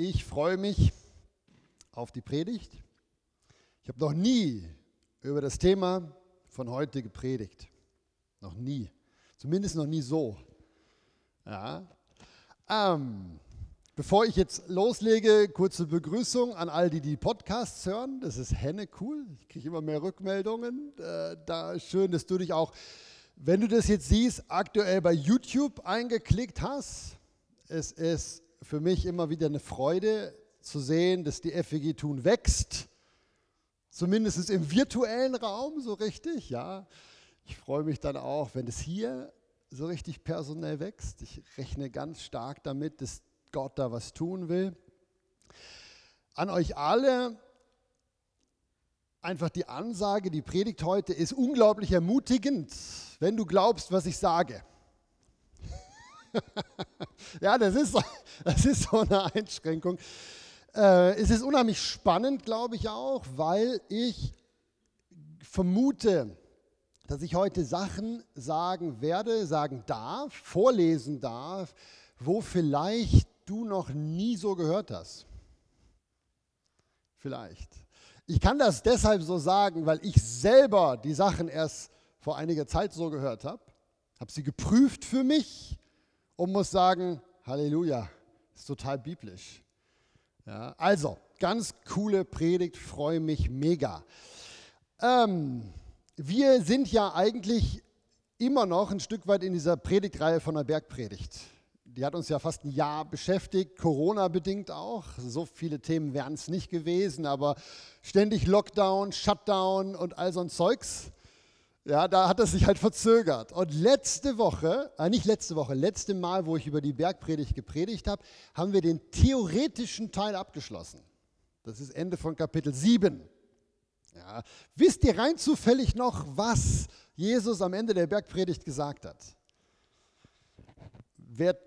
Ich freue mich auf die Predigt. Ich habe noch nie über das Thema von heute gepredigt. Noch nie. Zumindest noch nie so. Ja. Ähm, bevor ich jetzt loslege, kurze Begrüßung an all die, die Podcasts hören. Das ist Henne cool. Ich kriege immer mehr Rückmeldungen. Äh, da schön, dass du dich auch, wenn du das jetzt siehst, aktuell bei YouTube eingeklickt hast. Es ist für mich immer wieder eine Freude zu sehen, dass die FWG Thun wächst. Zumindest im virtuellen Raum so richtig, ja. Ich freue mich dann auch, wenn es hier so richtig personell wächst. Ich rechne ganz stark damit, dass Gott da was tun will. An euch alle einfach die Ansage, die Predigt heute ist unglaublich ermutigend, wenn du glaubst, was ich sage. ja, das ist, das ist so eine Einschränkung. Äh, es ist unheimlich spannend, glaube ich auch, weil ich vermute, dass ich heute Sachen sagen werde, sagen darf, vorlesen darf, wo vielleicht du noch nie so gehört hast. Vielleicht. Ich kann das deshalb so sagen, weil ich selber die Sachen erst vor einiger Zeit so gehört habe, habe sie geprüft für mich und muss sagen, Halleluja, ist total biblisch. Ja, also, ganz coole Predigt, freue mich mega. Ähm, wir sind ja eigentlich immer noch ein Stück weit in dieser Predigtreihe von der Bergpredigt. Die hat uns ja fast ein Jahr beschäftigt, Corona-bedingt auch. So viele Themen wären es nicht gewesen, aber ständig Lockdown, Shutdown und all so ein Zeugs. Ja, da hat es sich halt verzögert. Und letzte Woche, äh nicht letzte Woche, letzte Mal, wo ich über die Bergpredigt gepredigt habe, haben wir den theoretischen Teil abgeschlossen. Das ist Ende von Kapitel 7. Ja. Wisst ihr rein zufällig noch, was Jesus am Ende der Bergpredigt gesagt hat? Wer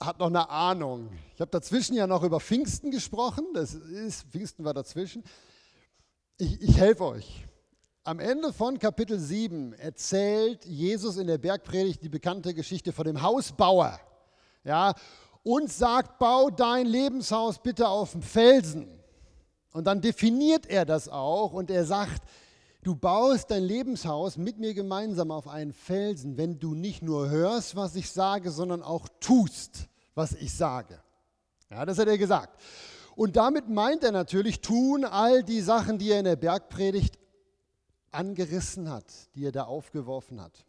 hat noch eine Ahnung? Ich habe dazwischen ja noch über Pfingsten gesprochen. Das ist, Pfingsten war dazwischen. Ich, ich helfe euch. Am Ende von Kapitel 7 erzählt Jesus in der Bergpredigt die bekannte Geschichte von dem Hausbauer. Ja, und sagt, bau dein Lebenshaus bitte auf dem Felsen. Und dann definiert er das auch und er sagt, du baust dein Lebenshaus mit mir gemeinsam auf einen Felsen, wenn du nicht nur hörst, was ich sage, sondern auch tust, was ich sage. Ja, das hat er gesagt. Und damit meint er natürlich, tun all die Sachen, die er in der Bergpredigt angerissen hat, die er da aufgeworfen hat.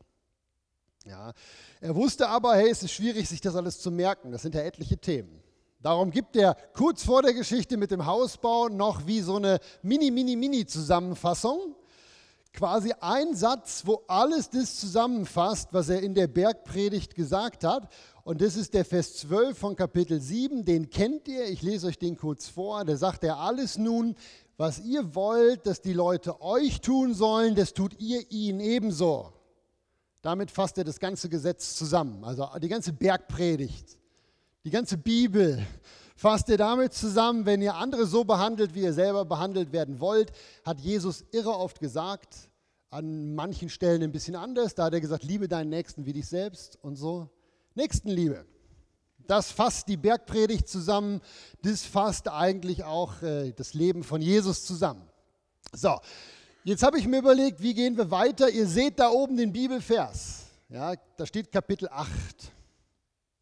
Ja, er wusste aber, hey, es ist schwierig, sich das alles zu merken. Das sind ja etliche Themen. Darum gibt er kurz vor der Geschichte mit dem Hausbau noch wie so eine Mini, Mini, Mini-Zusammenfassung. Quasi ein Satz, wo alles das zusammenfasst, was er in der Bergpredigt gesagt hat. Und das ist der Vers 12 von Kapitel 7. Den kennt ihr. Ich lese euch den kurz vor. Da sagt er alles nun, was ihr wollt, dass die Leute euch tun sollen, das tut ihr ihnen ebenso. Damit fasst er das ganze Gesetz zusammen, also die ganze Bergpredigt, die ganze Bibel fasst er damit zusammen, wenn ihr andere so behandelt, wie ihr selber behandelt werden wollt, hat Jesus irre oft gesagt, an manchen Stellen ein bisschen anders, da hat er gesagt, liebe deinen Nächsten wie dich selbst und so. Nächstenliebe. Das fasst die Bergpredigt zusammen, das fasst eigentlich auch äh, das Leben von Jesus zusammen. So, jetzt habe ich mir überlegt, wie gehen wir weiter? Ihr seht da oben den Bibelvers. Ja, da steht Kapitel 8.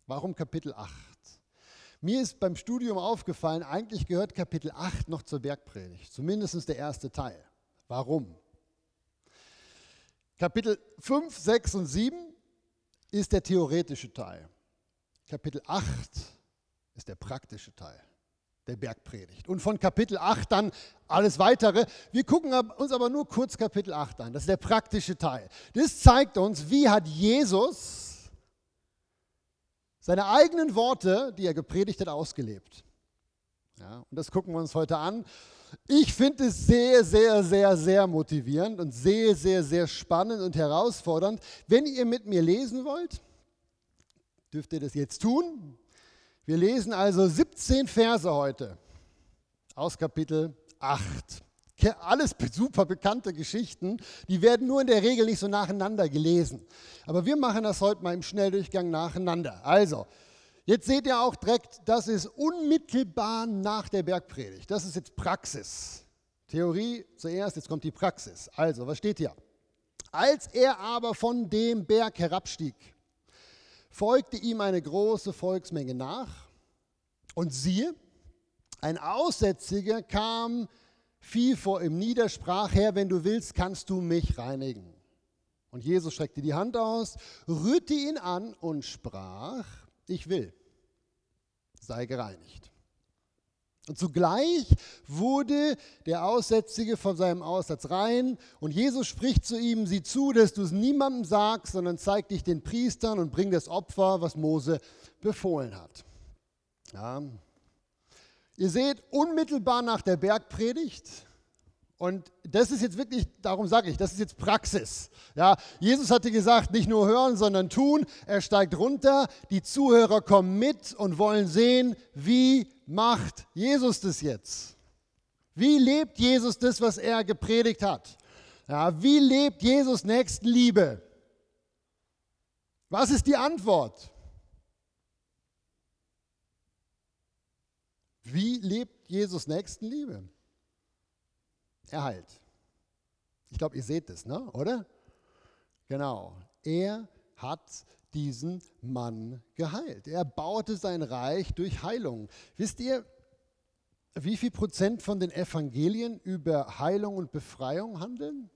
Warum Kapitel 8? Mir ist beim Studium aufgefallen, eigentlich gehört Kapitel 8 noch zur Bergpredigt, zumindest der erste Teil. Warum? Kapitel 5, 6 und 7 ist der theoretische Teil. Kapitel 8 ist der praktische Teil der Bergpredigt. Und von Kapitel 8 dann alles weitere. Wir gucken uns aber nur kurz Kapitel 8 an. Das ist der praktische Teil. Das zeigt uns, wie hat Jesus seine eigenen Worte, die er gepredigt hat, ausgelebt. Ja, und das gucken wir uns heute an. Ich finde es sehr, sehr, sehr, sehr motivierend und sehr, sehr, sehr spannend und herausfordernd. Wenn ihr mit mir lesen wollt, dürft ihr das jetzt tun. Wir lesen also 17 Verse heute aus Kapitel 8. Alles super bekannte Geschichten, die werden nur in der Regel nicht so nacheinander gelesen. Aber wir machen das heute mal im Schnelldurchgang nacheinander. Also, Jetzt seht ihr auch direkt, das ist unmittelbar nach der Bergpredigt. Das ist jetzt Praxis. Theorie zuerst, jetzt kommt die Praxis. Also, was steht hier? Als er aber von dem Berg herabstieg, folgte ihm eine große Volksmenge nach. Und siehe, ein Aussätziger kam, fiel vor ihm nieder, sprach, Herr, wenn du willst, kannst du mich reinigen. Und Jesus streckte die Hand aus, rührte ihn an und sprach, ich will, sei gereinigt. Und zugleich wurde der Aussätzige von seinem Aussatz rein und Jesus spricht zu ihm, sieh zu, dass du es niemandem sagst, sondern zeig dich den Priestern und bring das Opfer, was Mose befohlen hat. Ja. Ihr seht, unmittelbar nach der Bergpredigt und das ist jetzt wirklich, darum sage ich, das ist jetzt Praxis. Ja, Jesus hatte gesagt, nicht nur hören, sondern tun. Er steigt runter, die Zuhörer kommen mit und wollen sehen, wie macht Jesus das jetzt? Wie lebt Jesus das, was er gepredigt hat? Ja, wie lebt Jesus Nächstenliebe? Was ist die Antwort? Wie lebt Jesus Nächstenliebe? Er heilt. Ich glaube, ihr seht es, ne? oder? Genau. Er hat diesen Mann geheilt. Er baute sein Reich durch Heilung. Wisst ihr, wie viel Prozent von den Evangelien über Heilung und Befreiung handeln?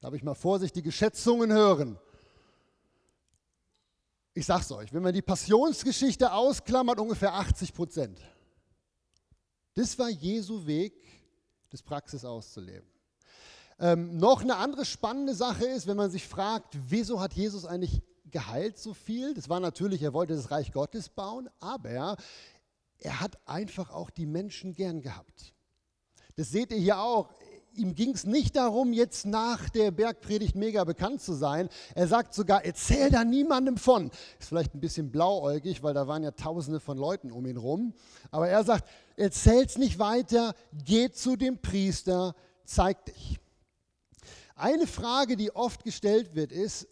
Darf ich mal vorsichtige Schätzungen hören? Ich sag's euch, wenn man die Passionsgeschichte ausklammert, ungefähr 80 Prozent. Das war Jesu Weg das Praxis auszuleben. Ähm, noch eine andere spannende Sache ist, wenn man sich fragt, wieso hat Jesus eigentlich geheilt so viel? Das war natürlich, er wollte das Reich Gottes bauen, aber er hat einfach auch die Menschen gern gehabt. Das seht ihr hier auch ihm ging es nicht darum, jetzt nach der Bergpredigt mega bekannt zu sein. Er sagt sogar, erzähl da niemandem von. Ist vielleicht ein bisschen blauäugig, weil da waren ja tausende von Leuten um ihn rum. Aber er sagt, erzähl's nicht weiter, geh zu dem Priester, zeig dich. Eine Frage, die oft gestellt wird, ist,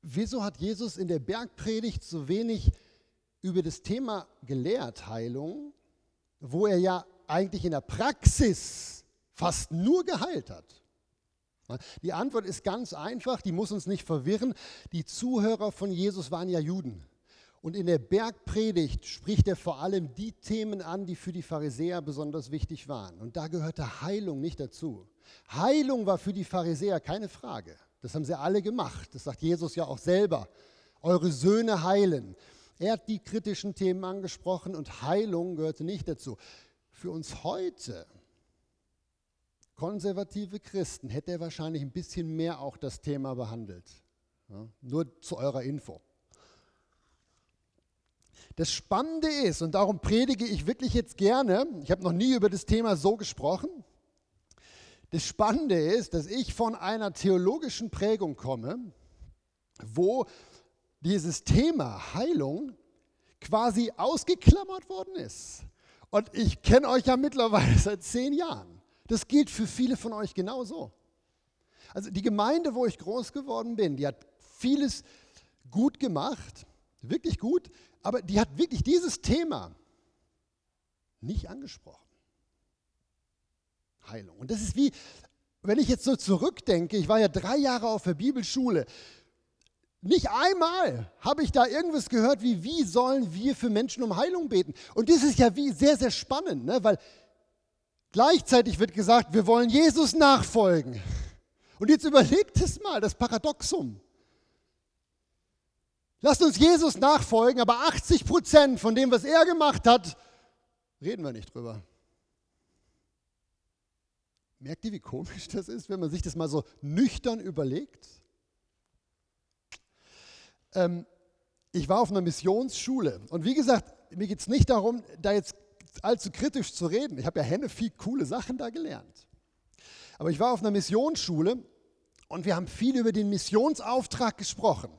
wieso hat Jesus in der Bergpredigt so wenig über das Thema gelehrt, Heilung, wo er ja eigentlich in der Praxis fast nur geheilt hat? Die Antwort ist ganz einfach, die muss uns nicht verwirren. Die Zuhörer von Jesus waren ja Juden. Und in der Bergpredigt spricht er vor allem die Themen an, die für die Pharisäer besonders wichtig waren. Und da gehörte Heilung nicht dazu. Heilung war für die Pharisäer keine Frage. Das haben sie alle gemacht. Das sagt Jesus ja auch selber. Eure Söhne heilen. Er hat die kritischen Themen angesprochen und Heilung gehörte nicht dazu. Für uns heute konservative Christen hätte er wahrscheinlich ein bisschen mehr auch das Thema behandelt. Ja, nur zu eurer Info. Das Spannende ist, und darum predige ich wirklich jetzt gerne, ich habe noch nie über das Thema so gesprochen, das Spannende ist, dass ich von einer theologischen Prägung komme, wo dieses Thema Heilung quasi ausgeklammert worden ist. Und ich kenne euch ja mittlerweile seit zehn Jahren. Das gilt für viele von euch genauso. Also die Gemeinde, wo ich groß geworden bin, die hat vieles gut gemacht, wirklich gut, aber die hat wirklich dieses Thema nicht angesprochen. Heilung. Und das ist wie, wenn ich jetzt so zurückdenke, ich war ja drei Jahre auf der Bibelschule, nicht einmal habe ich da irgendwas gehört, wie, wie sollen wir für Menschen um Heilung beten. Und das ist ja wie sehr, sehr spannend, ne? weil Gleichzeitig wird gesagt, wir wollen Jesus nachfolgen. Und jetzt überlegt es mal, das Paradoxum. Lasst uns Jesus nachfolgen, aber 80 Prozent von dem, was er gemacht hat, reden wir nicht drüber. Merkt ihr, wie komisch das ist, wenn man sich das mal so nüchtern überlegt? Ähm, ich war auf einer Missionsschule und wie gesagt, mir geht es nicht darum, da jetzt allzu kritisch zu reden. Ich habe ja Henne viel coole Sachen da gelernt. Aber ich war auf einer Missionsschule und wir haben viel über den Missionsauftrag gesprochen.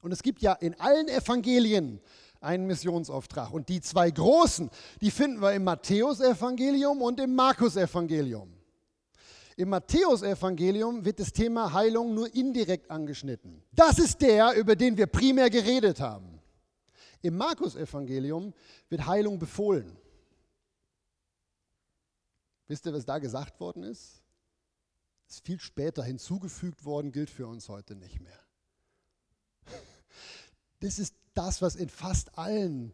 Und es gibt ja in allen Evangelien einen Missionsauftrag. Und die zwei großen, die finden wir im Matthäusevangelium und im Markus-Evangelium. Im Matthäusevangelium wird das Thema Heilung nur indirekt angeschnitten. Das ist der, über den wir primär geredet haben. Im Markus-Evangelium wird Heilung befohlen. Wisst ihr, was da gesagt worden ist? Ist viel später hinzugefügt worden, gilt für uns heute nicht mehr. Das ist das, was in fast allen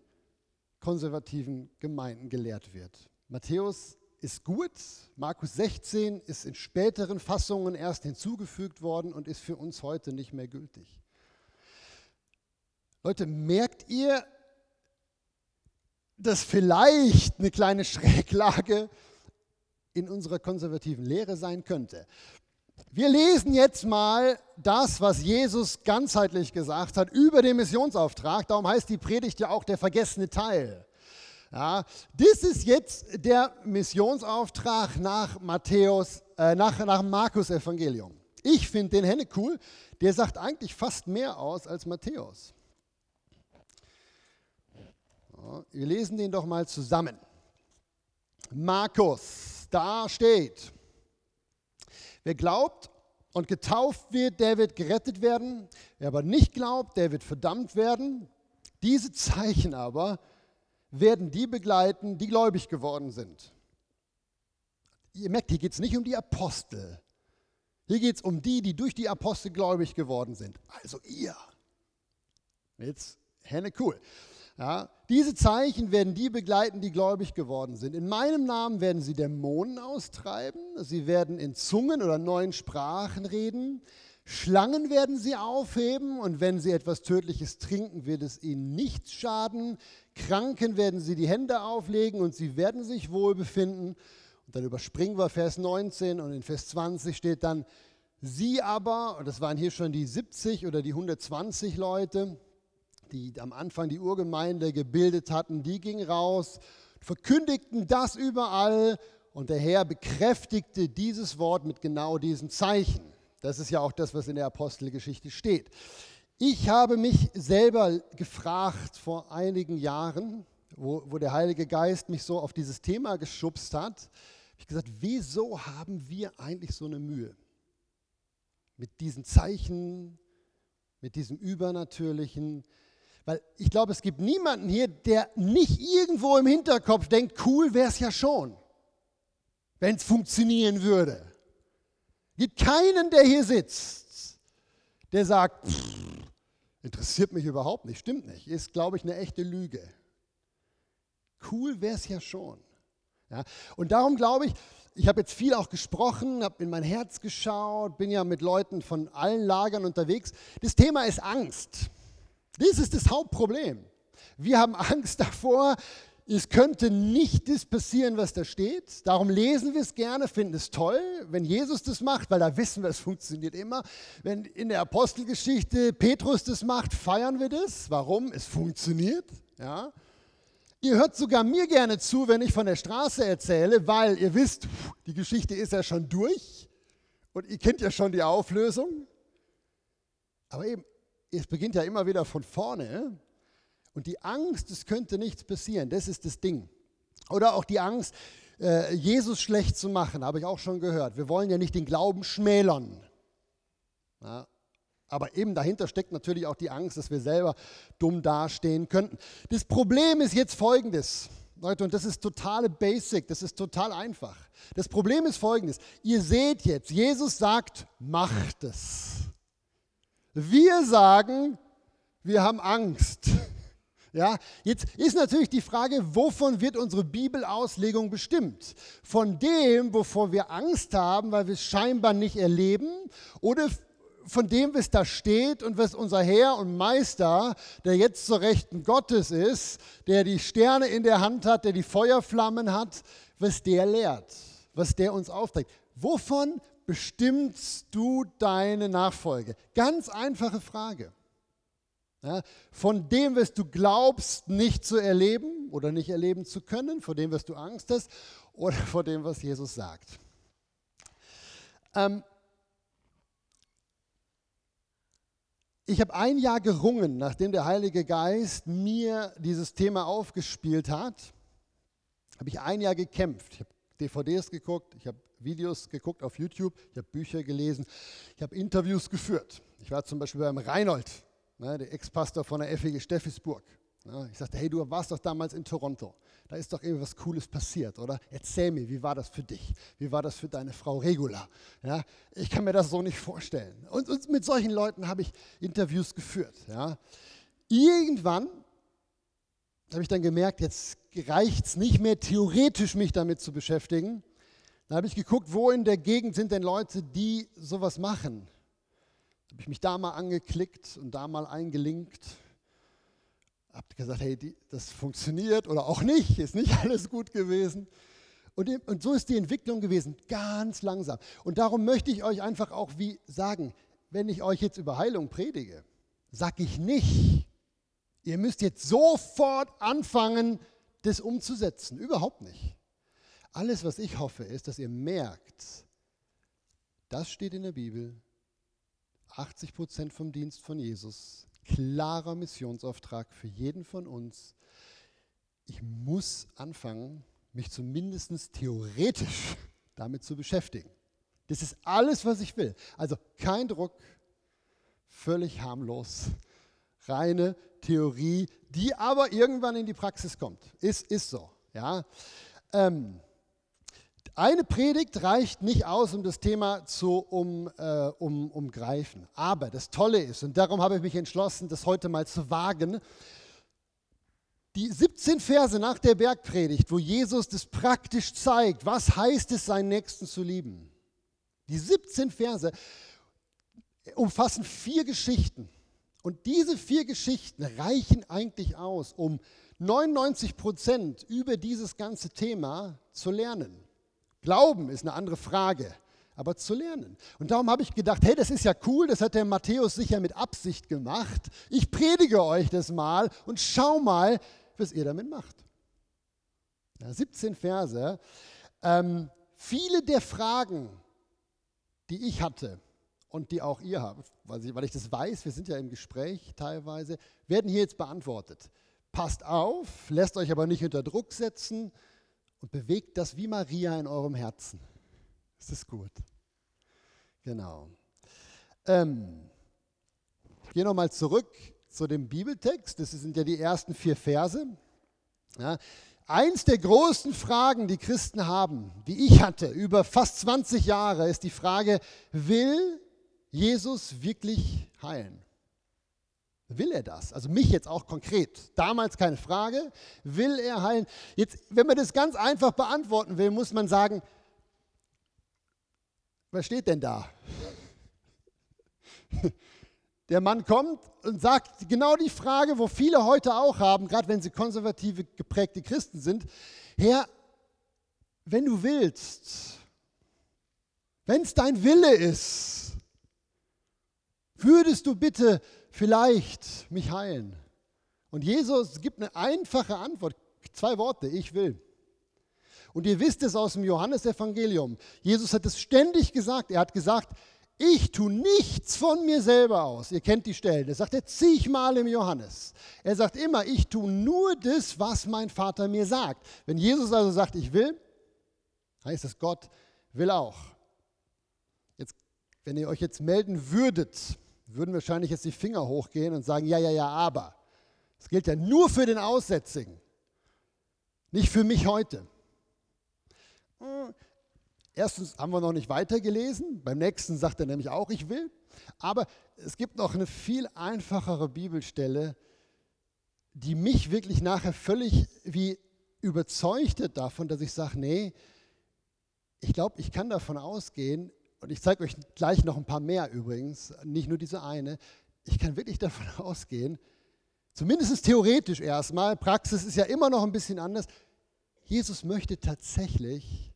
konservativen Gemeinden gelehrt wird. Matthäus ist gut, Markus 16 ist in späteren Fassungen erst hinzugefügt worden und ist für uns heute nicht mehr gültig. Leute, merkt ihr, dass vielleicht eine kleine Schräglage in unserer konservativen Lehre sein könnte? Wir lesen jetzt mal das, was Jesus ganzheitlich gesagt hat über den Missionsauftrag. Darum heißt die Predigt ja auch der vergessene Teil. Ja, das ist jetzt der Missionsauftrag nach Matthäus, äh, nach, nach Markus Evangelium. Ich finde den Henne cool. Der sagt eigentlich fast mehr aus als Matthäus. Ja, wir lesen den doch mal zusammen. Markus, da steht, wer glaubt und getauft wird, der wird gerettet werden. Wer aber nicht glaubt, der wird verdammt werden. Diese Zeichen aber werden die begleiten, die gläubig geworden sind. Ihr merkt, hier geht es nicht um die Apostel. Hier geht es um die, die durch die Apostel gläubig geworden sind. Also ihr. Jetzt, Henne, cool. Ja, diese Zeichen werden die begleiten, die gläubig geworden sind. In meinem Namen werden sie Dämonen austreiben. Sie werden in Zungen oder neuen Sprachen reden. Schlangen werden sie aufheben und wenn sie etwas Tödliches trinken, wird es ihnen nichts schaden. Kranken werden sie die Hände auflegen und sie werden sich wohl befinden. Und dann überspringen wir Vers 19 und in Vers 20 steht dann, sie aber, und das waren hier schon die 70 oder die 120 Leute, die am Anfang die Urgemeinde gebildet hatten, die gingen raus, verkündigten das überall und der Herr bekräftigte dieses Wort mit genau diesen Zeichen. Das ist ja auch das, was in der Apostelgeschichte steht. Ich habe mich selber gefragt vor einigen Jahren, wo, wo der Heilige Geist mich so auf dieses Thema geschubst hat. Ich gesagt, wieso haben wir eigentlich so eine Mühe? Mit diesen Zeichen, mit diesem Übernatürlichen. Weil ich glaube, es gibt niemanden hier, der nicht irgendwo im Hinterkopf denkt, cool wäre es ja schon, wenn es funktionieren würde gibt keinen, der hier sitzt, der sagt, interessiert mich überhaupt nicht, stimmt nicht, ist, glaube ich, eine echte Lüge. Cool wäre es ja schon. Ja, und darum glaube ich, ich habe jetzt viel auch gesprochen, habe in mein Herz geschaut, bin ja mit Leuten von allen Lagern unterwegs. Das Thema ist Angst. Das ist das Hauptproblem. Wir haben Angst davor, es könnte nicht das passieren, was da steht. Darum lesen wir es gerne, finden es toll, wenn Jesus das macht, weil da wissen wir, es funktioniert immer. Wenn in der Apostelgeschichte Petrus das macht, feiern wir das. Warum? Es funktioniert. Ja. Ihr hört sogar mir gerne zu, wenn ich von der Straße erzähle, weil ihr wisst, die Geschichte ist ja schon durch und ihr kennt ja schon die Auflösung. Aber eben, es beginnt ja immer wieder von vorne. Und die Angst, es könnte nichts passieren, das ist das Ding. Oder auch die Angst, äh, Jesus schlecht zu machen, habe ich auch schon gehört. Wir wollen ja nicht den Glauben schmälern. Ja, aber eben dahinter steckt natürlich auch die Angst, dass wir selber dumm dastehen könnten. Das Problem ist jetzt folgendes. Leute, und das ist totale Basic, das ist total einfach. Das Problem ist folgendes. Ihr seht jetzt, Jesus sagt, macht es. Wir sagen, wir haben Angst. Ja, jetzt ist natürlich die Frage, wovon wird unsere Bibelauslegung bestimmt? Von dem, wovor wir Angst haben, weil wir es scheinbar nicht erleben, oder von dem, was da steht und was unser Herr und Meister, der jetzt zur Rechten Gottes ist, der die Sterne in der Hand hat, der die Feuerflammen hat, was der lehrt, was der uns aufträgt. Wovon bestimmst du deine Nachfolge? Ganz einfache Frage. Ja, von dem, was du glaubst, nicht zu erleben oder nicht erleben zu können, vor dem, was du Angst hast oder vor dem, was Jesus sagt. Ähm, ich habe ein Jahr gerungen, nachdem der Heilige Geist mir dieses Thema aufgespielt hat, habe ich ein Jahr gekämpft. Ich habe DVDs geguckt, ich habe Videos geguckt auf YouTube, ich habe Bücher gelesen, ich habe Interviews geführt. Ich war zum Beispiel beim Reinhold, ne, der Ex-Pastor von der FEG Steffisburg. Ne. Ich sagte, hey, du warst doch damals in Toronto. Da ist doch irgendwas Cooles passiert, oder? Erzähl mir, wie war das für dich? Wie war das für deine Frau Regula? Ja, ich kann mir das so nicht vorstellen. Und, und mit solchen Leuten habe ich Interviews geführt. Ja. Irgendwann habe ich dann gemerkt, jetzt reicht es nicht mehr theoretisch, mich damit zu beschäftigen. Dann habe ich geguckt, wo in der Gegend sind denn Leute, die sowas machen. Da habe ich mich da mal angeklickt und da mal eingelinkt. Habe gesagt, hey, die, das funktioniert oder auch nicht, ist nicht alles gut gewesen. Und, und so ist die Entwicklung gewesen, ganz langsam. Und darum möchte ich euch einfach auch wie sagen, wenn ich euch jetzt über Heilung predige, sage ich nicht, ihr müsst jetzt sofort anfangen, das umzusetzen. Überhaupt nicht. Alles, was ich hoffe, ist, dass ihr merkt, das steht in der Bibel, 80 Prozent vom Dienst von Jesus, klarer Missionsauftrag für jeden von uns. Ich muss anfangen, mich zumindest theoretisch damit zu beschäftigen. Das ist alles, was ich will. Also kein Druck, völlig harmlos, reine Theorie, die aber irgendwann in die Praxis kommt. Ist, ist so. Ja. Ähm, eine Predigt reicht nicht aus, um das Thema zu um, äh, um, umgreifen. Aber das Tolle ist, und darum habe ich mich entschlossen, das heute mal zu wagen, die 17 Verse nach der Bergpredigt, wo Jesus das praktisch zeigt, was heißt es, seinen Nächsten zu lieben. Die 17 Verse umfassen vier Geschichten. Und diese vier Geschichten reichen eigentlich aus, um 99 Prozent über dieses ganze Thema zu lernen. Glauben ist eine andere Frage, aber zu lernen. Und darum habe ich gedacht, hey, das ist ja cool, das hat der Matthäus sicher mit Absicht gemacht. Ich predige euch das mal und schau mal, was ihr damit macht. Ja, 17 Verse. Ähm, viele der Fragen, die ich hatte, und die auch ihr habt, weil ich, weil ich das weiß, wir sind ja im Gespräch teilweise, werden hier jetzt beantwortet. Passt auf, lasst euch aber nicht unter Druck setzen und bewegt das wie Maria in eurem Herzen. Das ist gut. Genau. Ähm, ich gehe nochmal zurück zu dem Bibeltext. Das sind ja die ersten vier Verse. Ja, Eins der großen Fragen, die Christen haben, die ich hatte über fast 20 Jahre, ist die Frage, will Jesus wirklich heilen? Will er das? Also mich jetzt auch konkret. Damals keine Frage. Will er heilen? Jetzt, wenn man das ganz einfach beantworten will, muss man sagen, was steht denn da? Der Mann kommt und sagt genau die Frage, wo viele heute auch haben, gerade wenn sie konservative geprägte Christen sind. Herr, wenn du willst, wenn es dein Wille ist, würdest du bitte vielleicht mich heilen? Und Jesus gibt eine einfache Antwort, zwei Worte, ich will. Und ihr wisst es aus dem Johannesevangelium. Jesus hat es ständig gesagt. Er hat gesagt, ich tue nichts von mir selber aus. Ihr kennt die Stellen. Das sagt er zigmal im Johannes. Er sagt immer, ich tue nur das, was mein Vater mir sagt. Wenn Jesus also sagt, ich will, heißt es, Gott will auch. Jetzt, wenn ihr euch jetzt melden würdet, würden wahrscheinlich jetzt die Finger hochgehen und sagen, ja, ja, ja, aber. Das gilt ja nur für den Aussätzigen, nicht für mich heute. Hm, erstens haben wir noch nicht weitergelesen, beim nächsten sagt er nämlich auch, ich will. Aber es gibt noch eine viel einfachere Bibelstelle, die mich wirklich nachher völlig wie überzeugt hat davon, dass ich sage, nee, ich glaube, ich kann davon ausgehen, und ich zeige euch gleich noch ein paar mehr übrigens, nicht nur diese eine, ich kann wirklich davon ausgehen, zumindest theoretisch erstmal, Praxis ist ja immer noch ein bisschen anders, Jesus möchte tatsächlich,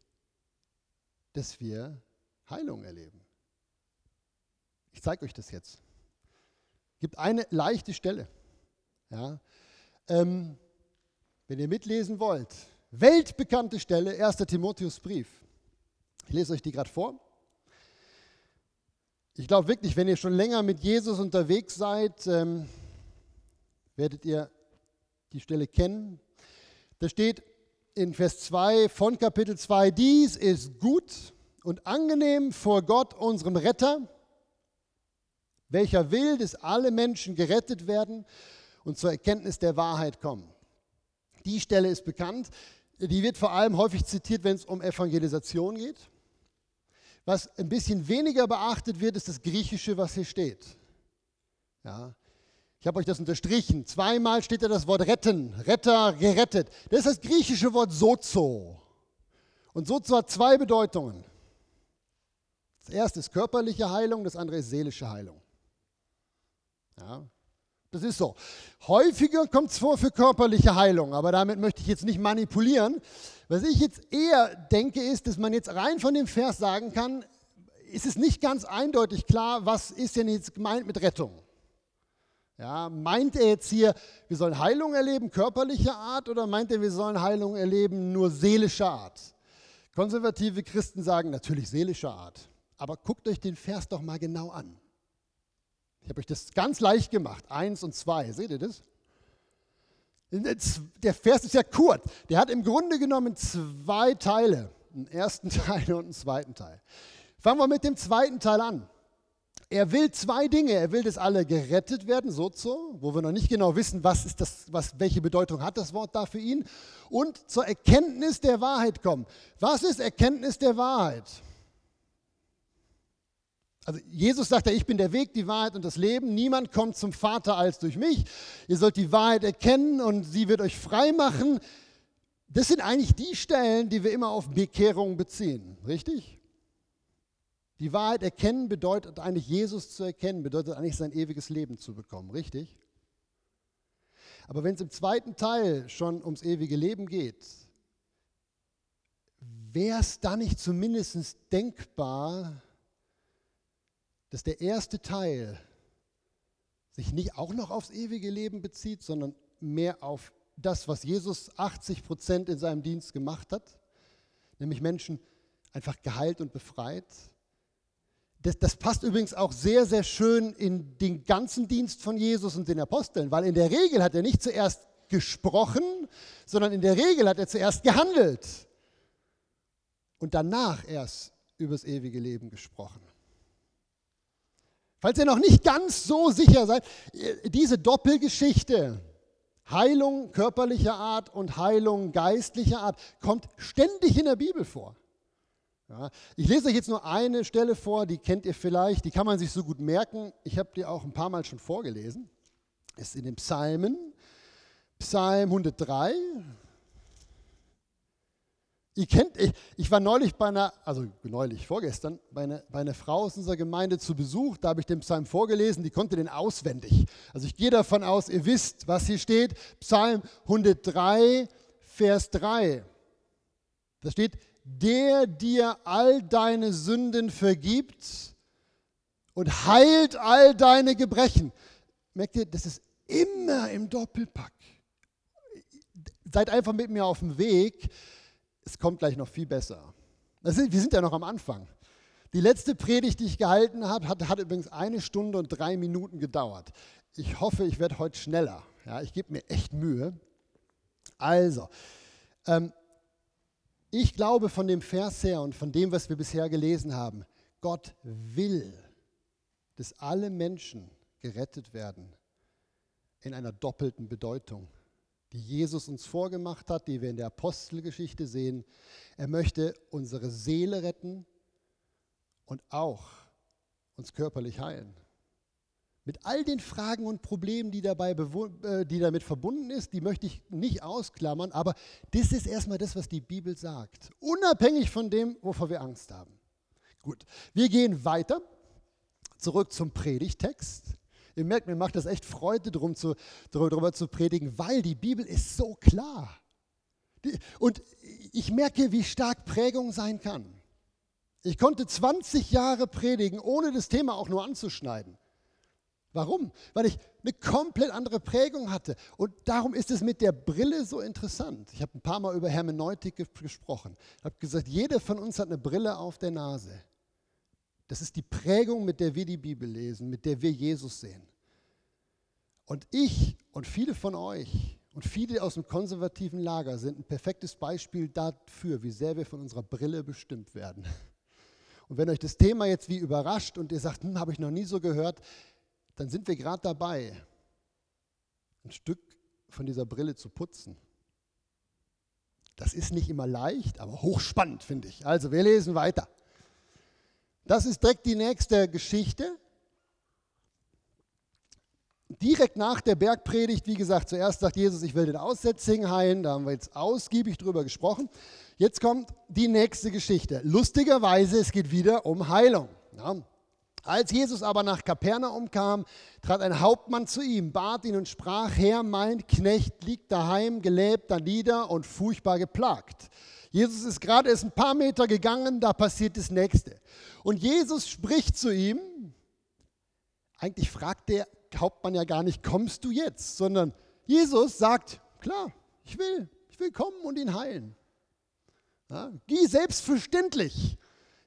dass wir Heilung erleben. Ich zeige euch das jetzt. Es gibt eine leichte Stelle. Ja. Ähm, wenn ihr mitlesen wollt, weltbekannte Stelle, 1. Timotheusbrief. Ich lese euch die gerade vor. Ich glaube wirklich, wenn ihr schon länger mit Jesus unterwegs seid, ähm, werdet ihr die Stelle kennen. Da steht in Vers 2 von Kapitel 2, dies ist gut und angenehm vor Gott, unserem Retter, welcher will, dass alle Menschen gerettet werden und zur Erkenntnis der Wahrheit kommen. Die Stelle ist bekannt. Die wird vor allem häufig zitiert, wenn es um Evangelisation geht. Was ein bisschen weniger beachtet wird, ist das Griechische, was hier steht. Ja. Ich habe euch das unterstrichen. Zweimal steht da das Wort retten, Retter, gerettet. Das ist das griechische Wort sozo. Und sozo hat zwei Bedeutungen. Das erste ist körperliche Heilung, das andere ist seelische Heilung. Ja, das ist so. Häufiger kommt es vor für körperliche Heilung, aber damit möchte ich jetzt nicht manipulieren. Was ich jetzt eher denke, ist, dass man jetzt rein von dem Vers sagen kann, ist es nicht ganz eindeutig klar, was ist denn jetzt gemeint mit Rettung. Ja, meint er jetzt hier, wir sollen Heilung erleben, körperlicher Art, oder meint er, wir sollen Heilung erleben, nur seelischer Art? Konservative Christen sagen natürlich seelischer Art. Aber guckt euch den Vers doch mal genau an. Ich habe euch das ganz leicht gemacht. Eins und zwei. Seht ihr das? Der Vers ist ja kurz. Der hat im Grunde genommen zwei Teile. Einen ersten Teil und einen zweiten Teil. Fangen wir mit dem zweiten Teil an. Er will zwei Dinge. Er will, dass alle gerettet werden, so, so wo wir noch nicht genau wissen, was ist das, was, welche Bedeutung hat das Wort da für ihn. Und zur Erkenntnis der Wahrheit kommen. Was ist Erkenntnis der Wahrheit? Also Jesus sagt ja, ich bin der Weg, die Wahrheit und das Leben. Niemand kommt zum Vater als durch mich. Ihr sollt die Wahrheit erkennen und sie wird euch frei machen. Das sind eigentlich die Stellen, die wir immer auf Bekehrung beziehen, richtig? Die Wahrheit erkennen bedeutet eigentlich Jesus zu erkennen, bedeutet eigentlich sein ewiges Leben zu bekommen, richtig? Aber wenn es im zweiten Teil schon ums ewige Leben geht, wäre es da nicht zumindest denkbar, dass der erste Teil sich nicht auch noch aufs ewige Leben bezieht, sondern mehr auf das, was Jesus 80 Prozent in seinem Dienst gemacht hat, nämlich Menschen einfach geheilt und befreit. Das, das, passt übrigens auch sehr, sehr schön in den ganzen Dienst von Jesus und den Aposteln, weil in der Regel hat er nicht zuerst gesprochen, sondern in der Regel hat er zuerst gehandelt und danach erst über das ewige Leben gesprochen. Falls ihr noch nicht ganz so sicher seid, diese Doppelgeschichte, Heilung körperlicher Art und Heilung geistlicher Art, kommt ständig in der Bibel vor. Ja, ich lese euch jetzt nur eine Stelle vor, die kennt ihr vielleicht, die kann man sich so gut merken. Ich habe die auch ein paar Mal schon vorgelesen. Es ist in den Psalmen, Psalm 103, Ihr kennt, ich, ich, war neulich bei einer, also neulich, vorgestern, bei einer, bei einer Frau aus unserer Gemeinde zu Besuch. Da habe ich den Psalm vorgelesen, die konnte den auswendig. Also ich gehe davon aus, ihr wisst, was hier steht. Psalm 103, Vers 3. Da steht, der dir all deine Sünden vergibt und heilt all deine Gebrechen. Merkt ihr, das ist immer im Doppelpack. Seid einfach mit mir auf dem Weg es kommt gleich noch viel besser. Ist, wir sind ja noch am Anfang. Die letzte Predigt, die ich gehalten habe, hat, hat, übrigens eine Stunde und drei Minuten gedauert. Ich hoffe, ich werde heute schneller. Ja, ich gebe mir echt Mühe. Also, ähm, ich glaube von dem Vers her und von dem, was wir bisher gelesen haben, Gott will, dass alle Menschen gerettet werden in einer doppelten Bedeutung die Jesus uns vorgemacht hat, die wir in der Apostelgeschichte sehen. Er möchte unsere Seele retten und auch uns körperlich heilen. Mit all den Fragen und Problemen, die, dabei äh, die damit verbunden ist, die möchte ich nicht ausklammern, aber das ist erstmal das, was die Bibel sagt, unabhängig von dem, wovor wir Angst haben. Gut, wir gehen weiter, zurück zum Predigtext. Ihr merkt, mir macht das echt Freude, drum zu, darüber zu predigen, weil die Bibel ist so klar. Und ich merke, wie stark Prägung sein kann. Ich konnte 20 Jahre predigen, ohne das Thema auch nur anzuschneiden. Warum? Weil ich eine komplett andere Prägung hatte. Und darum ist es mit der Brille so interessant. Ich habe ein paar Mal über Hermeneutik gesprochen. Ich habe gesagt, jeder von uns hat eine Brille auf der Nase. Das ist die Prägung, mit der wir die Bibel lesen, mit der wir Jesus sehen. Und ich und viele von euch und viele aus dem konservativen Lager sind ein perfektes Beispiel dafür, wie sehr wir von unserer Brille bestimmt werden. Und wenn euch das Thema jetzt wie überrascht und ihr sagt, hm, habe ich noch nie so gehört, dann sind wir gerade dabei, ein Stück von dieser Brille zu putzen. Das ist nicht immer leicht, aber hochspannend, finde ich. Also, wir lesen weiter. Das ist direkt die nächste Geschichte. Direkt nach der Bergpredigt, wie gesagt, zuerst sagt Jesus, ich will den Aussätzigen heilen, da haben wir jetzt ausgiebig drüber gesprochen. Jetzt kommt die nächste Geschichte. Lustigerweise, es geht wieder um Heilung. Ja. Als Jesus aber nach Kapernaum kam, trat ein Hauptmann zu ihm, bat ihn und sprach, Herr, mein Knecht liegt daheim, gelebt da nieder und furchtbar geplagt. Jesus ist gerade erst ein paar Meter gegangen, da passiert das Nächste. Und Jesus spricht zu ihm, eigentlich fragt der Hauptmann ja gar nicht, kommst du jetzt, sondern Jesus sagt, klar, ich will, ich will kommen und ihn heilen. Ja, wie selbstverständlich.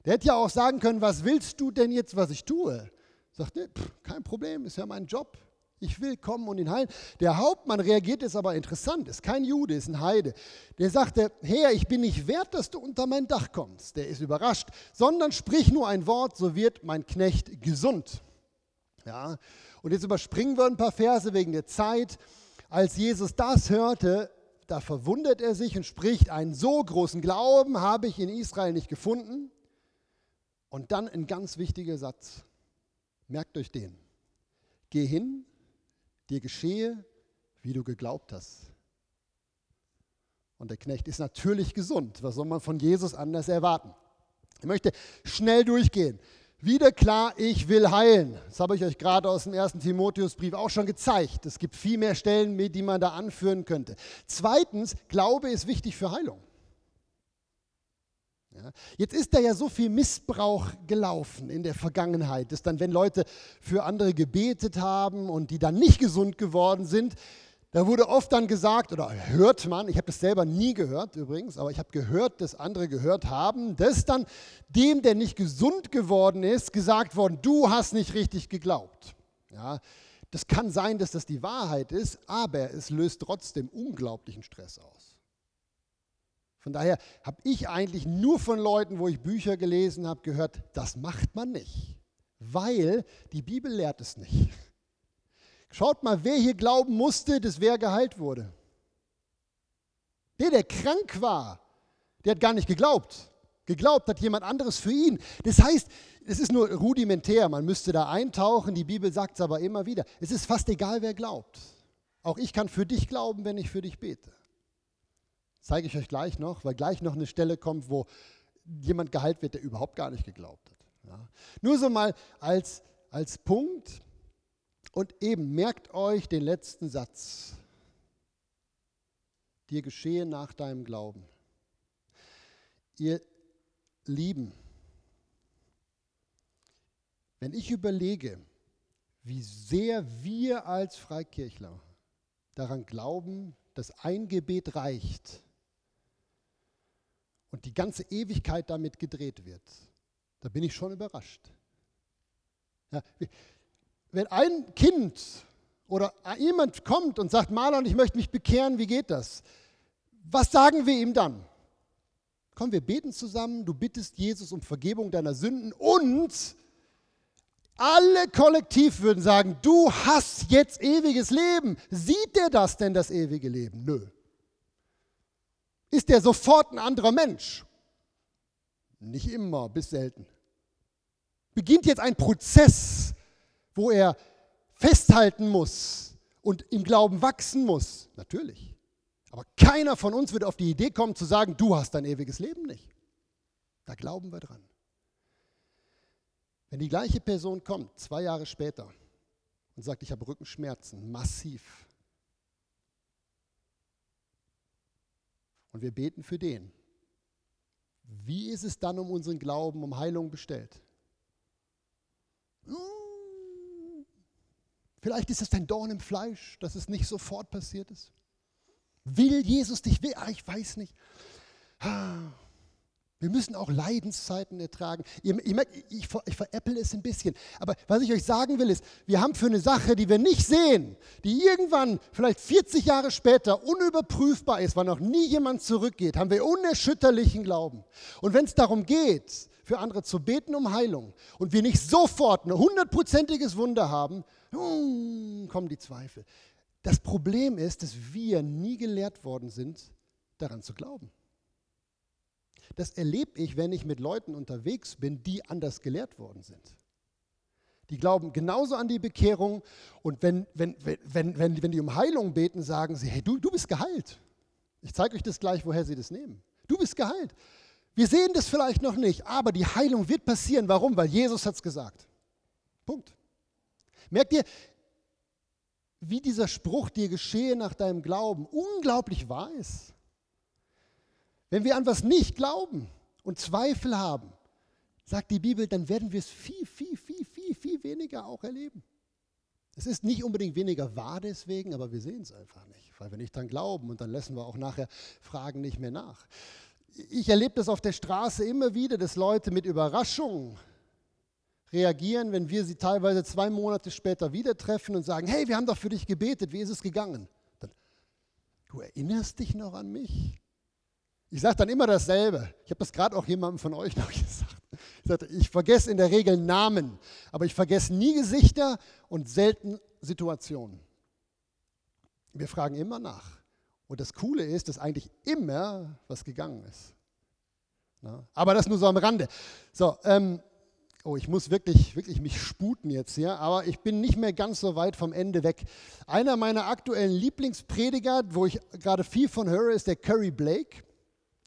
Der hätte ja auch sagen können, was willst du denn jetzt, was ich tue? Sagt er, kein Problem, ist ja mein Job. Ich will kommen und ihn heilen. Der Hauptmann reagiert jetzt aber interessant, ist kein Jude, ist ein Heide. Der sagte, Herr, ich bin nicht wert, dass du unter mein Dach kommst. Der ist überrascht, sondern sprich nur ein Wort, so wird mein Knecht gesund. Ja, und jetzt überspringen wir ein paar Verse wegen der Zeit. Als Jesus das hörte, da verwundert er sich und spricht, einen so großen Glauben habe ich in Israel nicht gefunden. Und dann ein ganz wichtiger Satz. Merkt euch den. Geh hin, dir geschehe, wie du geglaubt hast. Und der Knecht ist natürlich gesund. Was soll man von Jesus anders erwarten? Ich möchte schnell durchgehen. Wieder klar, ich will heilen. Das habe ich euch gerade aus dem ersten Timotheusbrief auch schon gezeigt. Es gibt viel mehr Stellen, die man da anführen könnte. Zweitens, Glaube ist wichtig für Heilung. Ja. Jetzt ist da ja so viel Missbrauch gelaufen in der Vergangenheit, dass dann, wenn Leute für andere gebetet haben und die dann nicht gesund geworden sind, da wurde oft dann gesagt, oder hört man, ich habe das selber nie gehört übrigens, aber ich habe gehört, dass andere gehört haben, dass dann dem, der nicht gesund geworden ist, gesagt worden, du hast nicht richtig geglaubt. Ja, das kann sein, dass das die Wahrheit ist, aber es löst trotzdem unglaublichen Stress aus. Von daher habe ich eigentlich nur von Leuten, wo ich Bücher gelesen habe, gehört, das macht man nicht, weil die Bibel lehrt es nicht. Schaut mal, wer hier glauben musste, dass wer geheilt wurde. Der, der krank war, der hat gar nicht geglaubt. Geglaubt hat jemand anderes für ihn. Das heißt, es ist nur rudimentär, man müsste da eintauchen, die Bibel sagt es aber immer wieder. Es ist fast egal, wer glaubt. Auch ich kann für dich glauben, wenn ich für dich bete. Zeige ich euch gleich noch, weil gleich noch eine Stelle kommt, wo jemand geheilt wird, der überhaupt gar nicht geglaubt hat. Ja. Nur so mal als, als Punkt. Und eben merkt euch den letzten Satz. Dir geschehe nach deinem Glauben. Ihr Lieben, wenn ich überlege, wie sehr wir als Freikirchler daran glauben, dass ein Gebet reicht, und die ganze Ewigkeit damit gedreht wird, da bin ich schon überrascht. Ja, wenn ein Kind oder jemand kommt und sagt, Marlon, ich möchte mich bekehren, wie geht das? Was sagen wir ihm dann? Komm, wir beten zusammen, du bittest Jesus um Vergebung deiner Sünden und alle kollektiv würden sagen, du hast jetzt ewiges Leben. Sieht der das denn, das ewige Leben? Nö ist er sofort ein anderer Mensch. Nicht immer, bis selten. Beginnt jetzt ein Prozess, wo er festhalten muss und im Glauben wachsen muss. Natürlich. Aber keiner von uns wird auf die Idee kommen zu sagen, du hast dein ewiges Leben nicht. Da glauben wir dran. Wenn die gleiche Person kommt, zwei Jahre später, und sagt, ich habe Rückenschmerzen, massiv, Und wir beten für den. Wie ist es dann um unseren Glauben, um Heilung bestellt? Hm. Vielleicht ist es dein Dorn im Fleisch, dass es nicht sofort passiert ist. Will Jesus dich? Will, ah, ich weiß nicht. Wir müssen auch Leidenszeiten ertragen. Ihr, ihr merkt, ich, ich veräpple es ein bisschen. Aber was ich euch sagen will, ist, wir haben für eine Sache, die wir nicht sehen, die irgendwann, vielleicht 40 Jahre später, unüberprüfbar ist, weil noch nie jemand zurückgeht, haben wir unerschütterlichen Glauben. Und wenn es darum geht, für andere zu beten um Heilung und wir nicht sofort ein hundertprozentiges Wunder haben, hm, kommen die Zweifel. Das Problem ist, dass wir nie gelehrt worden sind, daran zu glauben. Das erlebe ich, wenn ich mit Leuten unterwegs bin, die anders gelehrt worden sind. Die glauben genauso an die Bekehrung und wenn, wenn, wenn, wenn, wenn die um Heilung beten, sagen sie, hey, du, du bist geheilt. Ich zeige euch das gleich, woher sie das nehmen. Du bist geheilt. Wir sehen das vielleicht noch nicht, aber die Heilung wird passieren. Warum? Weil Jesus hat es gesagt. Punkt. Merkt ihr, wie dieser Spruch dir geschehe nach deinem Glauben unglaublich wahr ist? Wenn wir an was nicht glauben und Zweifel haben, sagt die Bibel, dann werden wir es viel, viel, viel, viel, viel weniger auch erleben. Es ist nicht unbedingt weniger wahr deswegen, aber wir sehen es einfach nicht, weil wir nicht dran glauben und dann lassen wir auch nachher Fragen nicht mehr nach. Ich erlebe das auf der Straße immer wieder, dass Leute mit Überraschung reagieren, wenn wir sie teilweise zwei Monate später wieder treffen und sagen, hey, wir haben doch für dich gebetet, wie ist es gegangen? Dann, du erinnerst dich noch an mich? Ich sage dann immer dasselbe. Ich habe das gerade auch jemandem von euch noch gesagt. Ich, sagte, ich vergesse in der Regel Namen, aber ich vergesse nie Gesichter und selten Situationen. Wir fragen immer nach. Und das Coole ist, dass eigentlich immer was gegangen ist. Na, aber das nur so am Rande. So, ähm, oh, ich muss wirklich, wirklich mich sputen jetzt hier, aber ich bin nicht mehr ganz so weit vom Ende weg. Einer meiner aktuellen Lieblingsprediger, wo ich gerade viel von höre, ist der Curry Blake.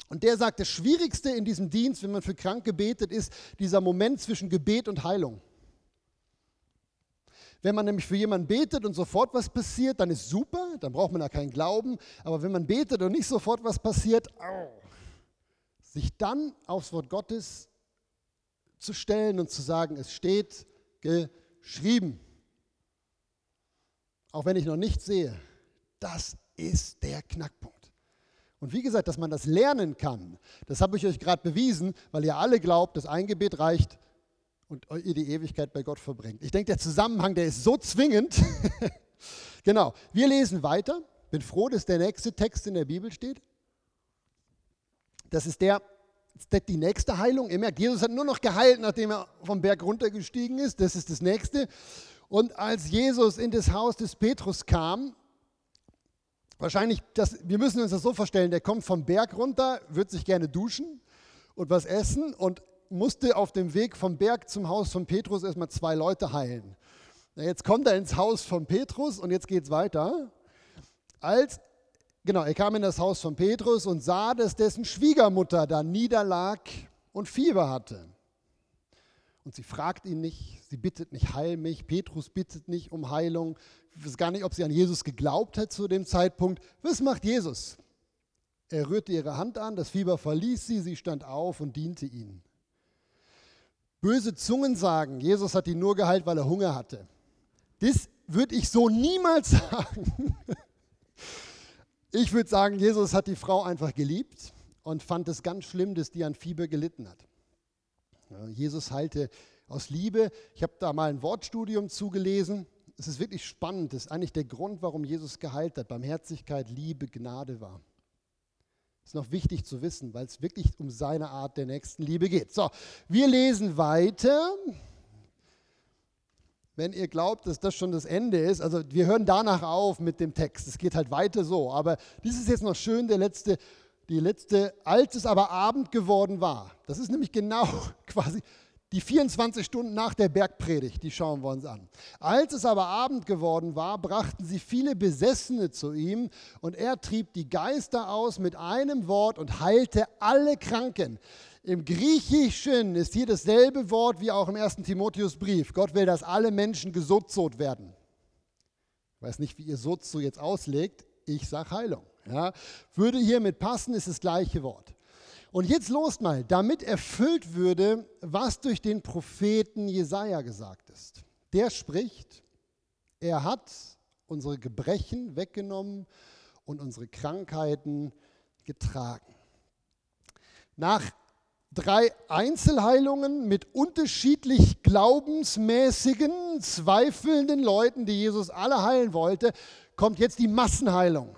Und der sagt, das Schwierigste in diesem Dienst, wenn man für Kranke betet, ist dieser Moment zwischen Gebet und Heilung. Wenn man nämlich für jemanden betet und sofort was passiert, dann ist super, dann braucht man da keinen Glauben. Aber wenn man betet und nicht sofort was passiert, au, sich dann aufs Wort Gottes zu stellen und zu sagen, es steht geschrieben. Auch wenn ich noch nichts sehe, das ist der Knackpunkt. Und wie gesagt, dass man das lernen kann, das habe ich euch gerade bewiesen, weil ihr alle glaubt, dass ein Gebet reicht und ihr die Ewigkeit bei Gott verbringt. Ich denke, der Zusammenhang, der ist so zwingend. genau, wir lesen weiter. Bin froh, dass der nächste Text in der Bibel steht. Das ist der, die nächste Heilung. Ihr merkt, Jesus hat nur noch geheilt, nachdem er vom Berg runtergestiegen ist. Das ist das nächste. Und als Jesus in das Haus des Petrus kam, Wahrscheinlich, das, wir müssen uns das so vorstellen, der kommt vom Berg runter, wird sich gerne duschen und was essen und musste auf dem Weg vom Berg zum Haus von Petrus erstmal zwei Leute heilen. Jetzt kommt er ins Haus von Petrus und jetzt geht es weiter. Als, genau, er kam in das Haus von Petrus und sah, dass dessen Schwiegermutter da niederlag und Fieber hatte. Und sie fragt ihn nicht, sie bittet nicht, heil mich. Petrus bittet nicht um Heilung. Ich weiß gar nicht, ob sie an Jesus geglaubt hat zu dem Zeitpunkt. Was macht Jesus? Er rührte ihre Hand an, das Fieber verließ sie, sie stand auf und diente ihnen. Böse Zungen sagen, Jesus hat ihn nur geheilt, weil er Hunger hatte. Das würde ich so niemals sagen. Ich würde sagen, Jesus hat die Frau einfach geliebt und fand es ganz schlimm, dass die an Fieber gelitten hat. Jesus heilte aus Liebe. Ich habe da mal ein Wortstudium zugelesen. Es ist wirklich spannend. Das ist eigentlich der Grund, warum Jesus geheilt hat. Barmherzigkeit, Liebe, Gnade war. Ist noch wichtig zu wissen, weil es wirklich um seine Art der nächsten Liebe geht. So, wir lesen weiter. Wenn ihr glaubt, dass das schon das Ende ist, also wir hören danach auf mit dem Text. Es geht halt weiter so. Aber dies ist jetzt noch schön der letzte die letzte, als es aber Abend geworden war. Das ist nämlich genau quasi die 24 Stunden nach der Bergpredigt, die schauen wir uns an. Als es aber Abend geworden war, brachten sie viele Besessene zu ihm und er trieb die Geister aus mit einem Wort und heilte alle Kranken. Im Griechischen ist hier dasselbe Wort wie auch im ersten Timotheusbrief. Gott will, dass alle Menschen gesozot werden. Ich weiß nicht, wie ihr Sozo jetzt auslegt. Ich sage Heilung. Ja, würde hiermit passen, ist das gleiche Wort. Und jetzt los mal, damit erfüllt würde, was durch den Propheten Jesaja gesagt ist. Der spricht, er hat unsere Gebrechen weggenommen und unsere Krankheiten getragen. Nach drei Einzelheilungen mit unterschiedlich glaubensmäßigen, zweifelnden Leuten, die Jesus alle heilen wollte, kommt jetzt die Massenheilung.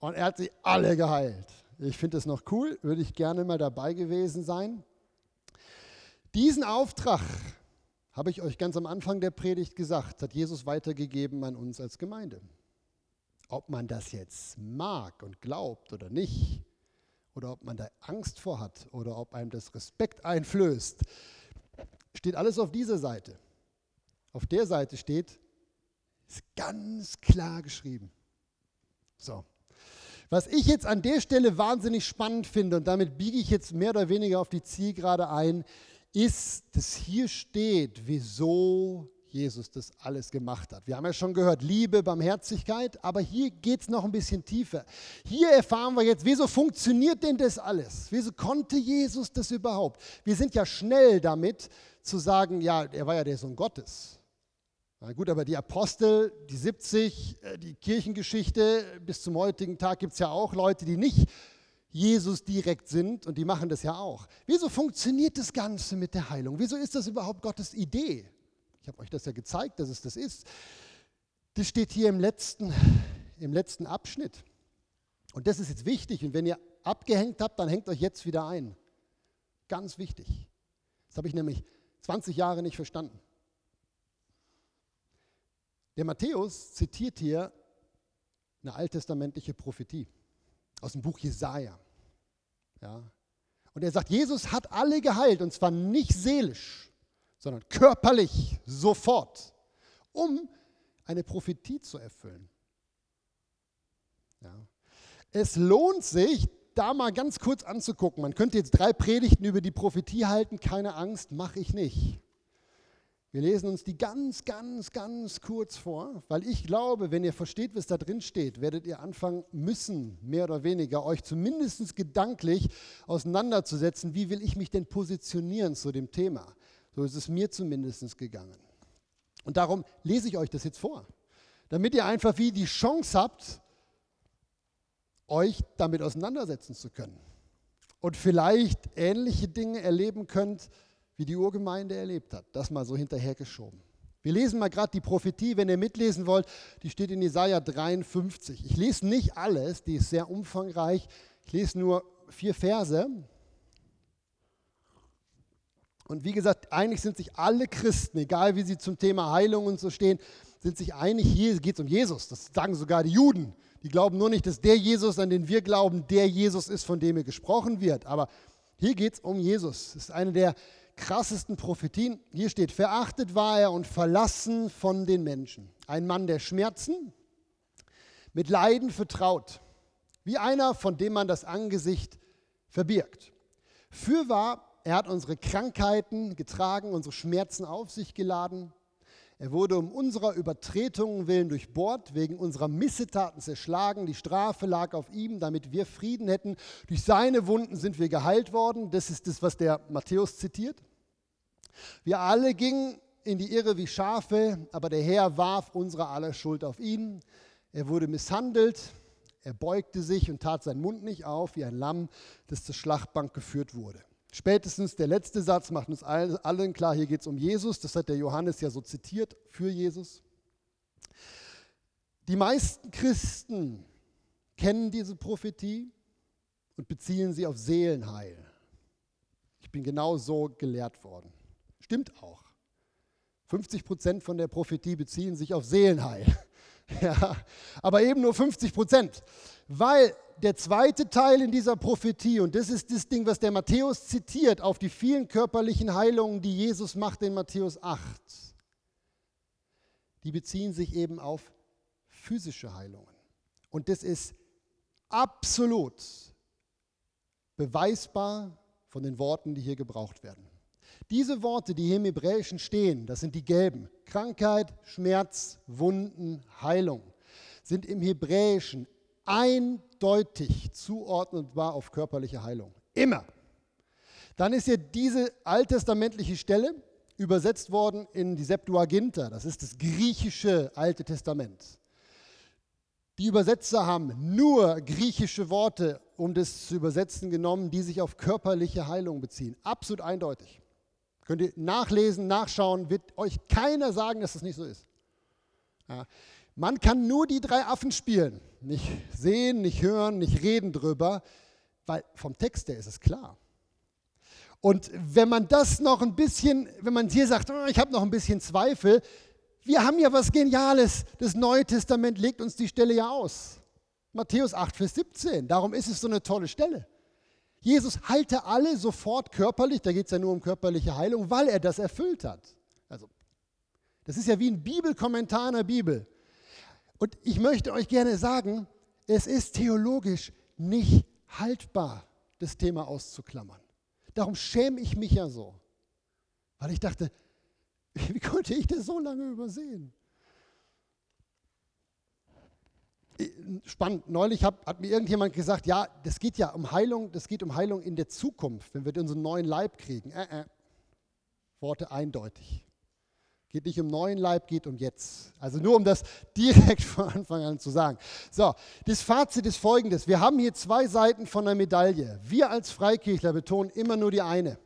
Und er hat sie alle geheilt. Ich finde das noch cool, würde ich gerne mal dabei gewesen sein. Diesen Auftrag, habe ich euch ganz am Anfang der Predigt gesagt, hat Jesus weitergegeben an uns als Gemeinde. Ob man das jetzt mag und glaubt oder nicht, oder ob man da Angst vor hat oder ob einem das Respekt einflößt, steht alles auf dieser Seite. Auf der Seite steht, ist ganz klar geschrieben. So. Was ich jetzt an der Stelle wahnsinnig spannend finde, und damit biege ich jetzt mehr oder weniger auf die Zielgerade ein, ist, dass hier steht, wieso Jesus das alles gemacht hat. Wir haben ja schon gehört, Liebe, Barmherzigkeit, aber hier geht es noch ein bisschen tiefer. Hier erfahren wir jetzt, wieso funktioniert denn das alles? Wieso konnte Jesus das überhaupt? Wir sind ja schnell damit zu sagen, ja, er war ja der Sohn Gottes. Na gut, aber die Apostel, die 70, äh, die Kirchengeschichte, bis zum heutigen Tag gibt es ja auch Leute, die nicht Jesus direkt sind und die machen das ja auch. Wieso funktioniert das Ganze mit der Heilung? Wieso ist das überhaupt Gottes Idee? Ich habe euch das ja gezeigt, dass es das ist. Das steht hier im letzten, im letzten Abschnitt. Und das ist jetzt wichtig. Und wenn ihr abgehängt habt, dann hängt euch jetzt wieder ein. Ganz wichtig. Das habe ich nämlich 20 Jahre nicht verstanden. Der Matthäus zitiert hier eine alttestamentliche Prophetie aus dem Buch Jesaja. Ja. Und er sagt, Jesus hat alle geheilt und zwar nicht seelisch, sondern körperlich, sofort, um eine Prophetie zu erfüllen. Ja. Es lohnt sich, da mal ganz kurz anzugucken. Man könnte jetzt drei Predigten über die Prophetie halten, keine Angst, mache ich nicht. Wir lesen uns die ganz, ganz, ganz kurz vor, weil ich glaube, wenn ihr versteht, was da drin steht, werdet ihr anfangen müssen, mehr oder weniger, euch zumindest gedanklich auseinanderzusetzen, wie will ich mich denn positionieren zu dem Thema. So ist es mir zumindest gegangen. Und darum lese ich euch das jetzt vor, damit ihr einfach wie die Chance habt, euch damit auseinandersetzen zu können. Und vielleicht ähnliche Dinge erleben könnt, wie die Urgemeinde erlebt hat. Das mal so hinterhergeschoben. Wir lesen mal gerade die Prophetie, wenn ihr mitlesen wollt, die steht in Jesaja 53. Ich lese nicht alles, die ist sehr umfangreich. Ich lese nur vier Verse. Und wie gesagt, eigentlich sind sich alle Christen, egal wie sie zum Thema Heilung und so stehen, sind sich einig, hier geht es um Jesus. Das sagen sogar die Juden. Die glauben nur nicht, dass der Jesus, an den wir glauben, der Jesus ist, von dem hier gesprochen wird. Aber hier geht es um Jesus. Das ist eine der krassesten Prophetien. Hier steht, verachtet war er und verlassen von den Menschen. Ein Mann der Schmerzen, mit Leiden vertraut, wie einer, von dem man das Angesicht verbirgt. Fürwahr, er hat unsere Krankheiten getragen, unsere Schmerzen auf sich geladen. Er wurde um unserer Übertretungen willen durchbohrt, wegen unserer Missetaten zerschlagen. Die Strafe lag auf ihm, damit wir Frieden hätten. Durch seine Wunden sind wir geheilt worden. Das ist das, was der Matthäus zitiert. Wir alle gingen in die Irre wie Schafe, aber der Herr warf unsere aller Schuld auf ihn. Er wurde misshandelt, er beugte sich und tat seinen Mund nicht auf, wie ein Lamm, das zur Schlachtbank geführt wurde. Spätestens der letzte Satz macht uns allen klar, hier geht es um Jesus. Das hat der Johannes ja so zitiert für Jesus. Die meisten Christen kennen diese Prophetie und beziehen sie auf Seelenheil. Ich bin genau so gelehrt worden. Stimmt auch. 50 Prozent von der Prophetie beziehen sich auf Seelenheil. Ja, aber eben nur 50 Prozent. Weil der zweite Teil in dieser Prophetie, und das ist das Ding, was der Matthäus zitiert, auf die vielen körperlichen Heilungen, die Jesus macht in Matthäus 8, die beziehen sich eben auf physische Heilungen. Und das ist absolut beweisbar von den Worten, die hier gebraucht werden. Diese Worte, die hier im Hebräischen stehen, das sind die gelben. Krankheit, Schmerz, Wunden, Heilung, sind im Hebräischen eindeutig zuordnetbar auf körperliche Heilung. Immer. Dann ist ja diese alttestamentliche Stelle übersetzt worden in die Septuaginta. Das ist das griechische Alte Testament. Die Übersetzer haben nur griechische Worte, um das zu übersetzen, genommen, die sich auf körperliche Heilung beziehen. Absolut eindeutig. Könnt ihr nachlesen, nachschauen, wird euch keiner sagen, dass das nicht so ist. Ja. Man kann nur die drei Affen spielen. Nicht sehen, nicht hören, nicht reden drüber, weil vom Text her ist es klar. Und wenn man das noch ein bisschen, wenn man hier sagt, oh, ich habe noch ein bisschen Zweifel, wir haben ja was Geniales. Das Neue Testament legt uns die Stelle ja aus. Matthäus 8, Vers 17. Darum ist es so eine tolle Stelle. Jesus heilte alle sofort körperlich, da geht es ja nur um körperliche Heilung, weil er das erfüllt hat. Also, das ist ja wie ein Bibelkommentar in der Bibel. Und ich möchte euch gerne sagen, es ist theologisch nicht haltbar, das Thema auszuklammern. Darum schäme ich mich ja so. Weil ich dachte, Wie konnte ich das so lange übersehen? Spannend. Neulich hat, hat, mir irgendjemand gesagt, ja, das geht ja um Heilung, das geht um Heilung in der Zukunft, wenn wir unseren neuen Leib kriegen. Äh, äh. Worte eindeutig. Geht nicht um neuen Leib, geht um jetzt. Also nur um das direkt von Anfang an zu sagen. So, das Fazit ist folgendes. Wir haben hier zwei Seiten von der Medaille. Wir als Freikirchler betonen immer nur die eine.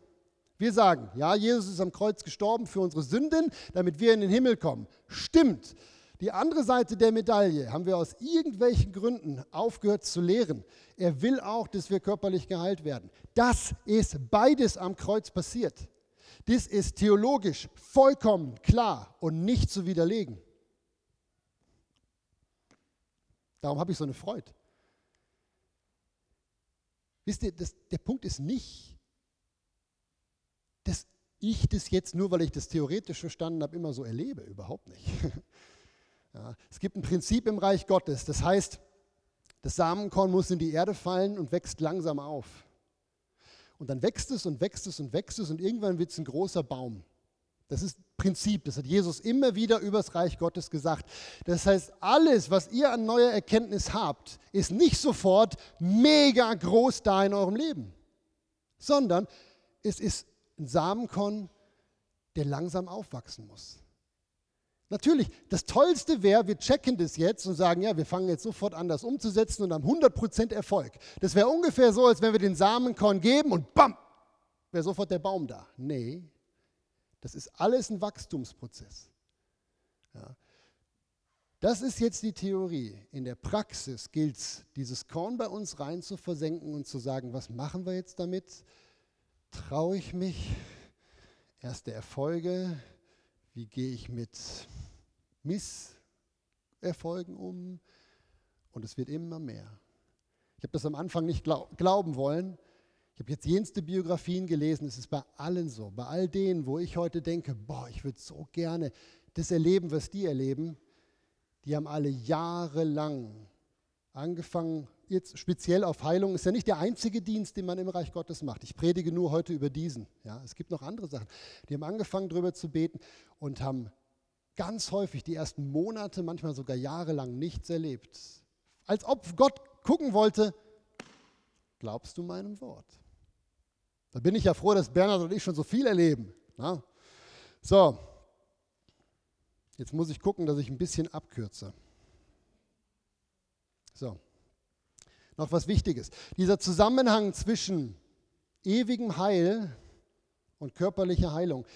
Wir sagen, ja, Jesus ist am Kreuz gestorben für unsere Sünden, damit wir in den Himmel kommen. Stimmt. Die andere Seite der Medaille haben wir aus irgendwelchen Gründen aufgehört zu lehren. Er will auch, dass wir körperlich geheilt werden. Das ist beides am Kreuz passiert. Das ist theologisch vollkommen klar und nicht zu widerlegen. Darum habe ich so eine Freude. Wisst ihr, das, der Punkt ist nicht, dass ich das jetzt nur, weil ich das theoretisch verstanden habe, immer so erlebe. Überhaupt nicht. Ja, es gibt ein Prinzip im Reich Gottes, das heißt, das Samenkorn muss in die Erde fallen und wächst langsam auf. Und dann wächst es und wächst es und wächst es und irgendwann wird es ein großer Baum. Das ist Prinzip, das hat Jesus immer wieder übers Reich Gottes gesagt. Das heißt, alles, was ihr an neuer Erkenntnis habt, ist nicht sofort mega groß da in eurem Leben, sondern es ist ein Samenkorn, der langsam aufwachsen muss. Natürlich, das Tollste wäre, wir checken das jetzt und sagen, ja, wir fangen jetzt sofort an, das umzusetzen und haben 100% Erfolg. Das wäre ungefähr so, als wenn wir den Samenkorn geben und bam, wäre sofort der Baum da. Nee, das ist alles ein Wachstumsprozess. Ja. Das ist jetzt die Theorie. In der Praxis gilt es, dieses Korn bei uns rein zu versenken und zu sagen, was machen wir jetzt damit? traue ich mich? Erste Erfolge. Wie gehe ich mit Misserfolgen um? Und es wird immer mehr. Ich habe das am Anfang nicht glaub, glauben wollen. Ich habe jetzt jenste Biografien gelesen. Es ist bei allen so. Bei all denen, wo ich heute denke, boah, ich würde so gerne das erleben, was die erleben. Die haben alle jahrelang angefangen jetzt speziell auf Heilung, ist ja nicht der einzige Dienst, den man im Reich Gottes macht. Ich predige nur heute über diesen. Ja, es gibt noch andere Sachen. Die haben angefangen, darüber zu beten und haben ganz häufig die ersten Monate, manchmal sogar jahrelang nichts erlebt. Als ob Gott gucken wollte, glaubst du meinem Wort? Da bin ich ja froh, dass Bernhard und ich schon so viel erleben. Ja? So, jetzt muss ich gucken, dass ich ein bisschen abkürze. So noch was Wichtiges. Dieser Zusammenhang zwischen ewigem Heil und körperlicher Heilung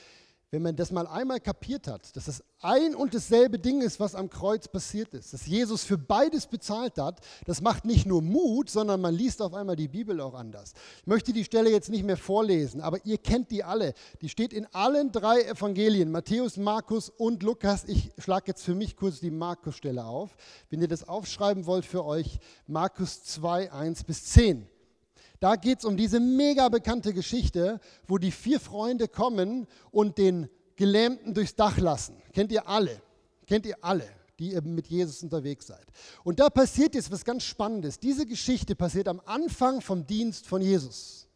wenn man das mal einmal kapiert hat, dass das ein und dasselbe Ding ist, was am Kreuz passiert ist, dass Jesus für beides bezahlt hat, das macht nicht nur Mut, sondern man liest auf einmal die Bibel auch anders. Ich möchte die Stelle jetzt nicht mehr vorlesen, aber ihr kennt die alle. Die steht in allen drei Evangelien, Matthäus, Markus und Lukas. Ich schlage jetzt für mich kurz die Markus-Stelle auf. Wenn ihr das aufschreiben wollt für euch, Markus 2, 1 bis 10. Da geht es um diese mega bekannte Geschichte, wo die vier Freunde kommen und den Gelähmten durchs Dach lassen. Kennt ihr alle? Kennt ihr alle, die eben mit Jesus unterwegs seid. Und da passiert jetzt was ganz Spannendes. Diese Geschichte passiert am Anfang vom Dienst von Jesus.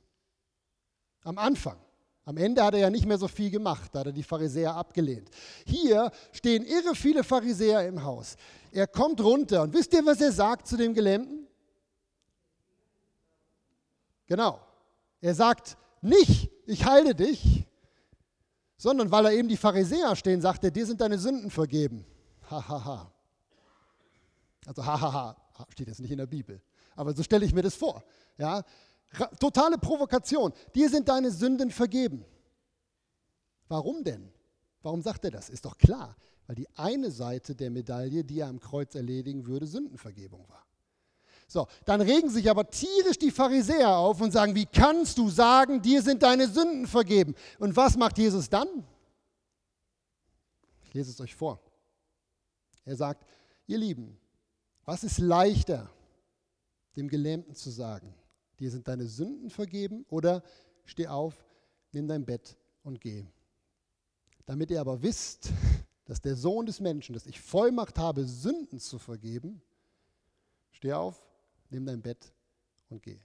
Am Anfang. Am Ende hat er ja nicht mehr so viel gemacht, da hat er die Pharisäer abgelehnt. Hier stehen irre viele Pharisäer im Haus. Er kommt runter und wisst ihr, was er sagt zu dem Gelähmten? Genau. Er sagt nicht, ich heile dich, sondern weil er eben die Pharisäer stehen, sagt er, dir sind deine Sünden vergeben. Hahaha. Ha, ha. Also hahaha, steht jetzt nicht in der Bibel. Aber so stelle ich mir das vor. Ja? Totale Provokation. Dir sind deine Sünden vergeben. Warum denn? Warum sagt er das? Ist doch klar, weil die eine Seite der Medaille, die er am Kreuz erledigen würde, Sündenvergebung war. So, dann regen sich aber tierisch die Pharisäer auf und sagen, wie kannst du sagen, dir sind deine Sünden vergeben? Und was macht Jesus dann? Ich lese es euch vor. Er sagt, ihr Lieben, was ist leichter, dem Gelähmten zu sagen, dir sind deine Sünden vergeben oder steh auf, nimm dein Bett und geh. Damit ihr aber wisst, dass der Sohn des Menschen, dass ich Vollmacht habe, Sünden zu vergeben, steh auf, nimm dein Bett und geh.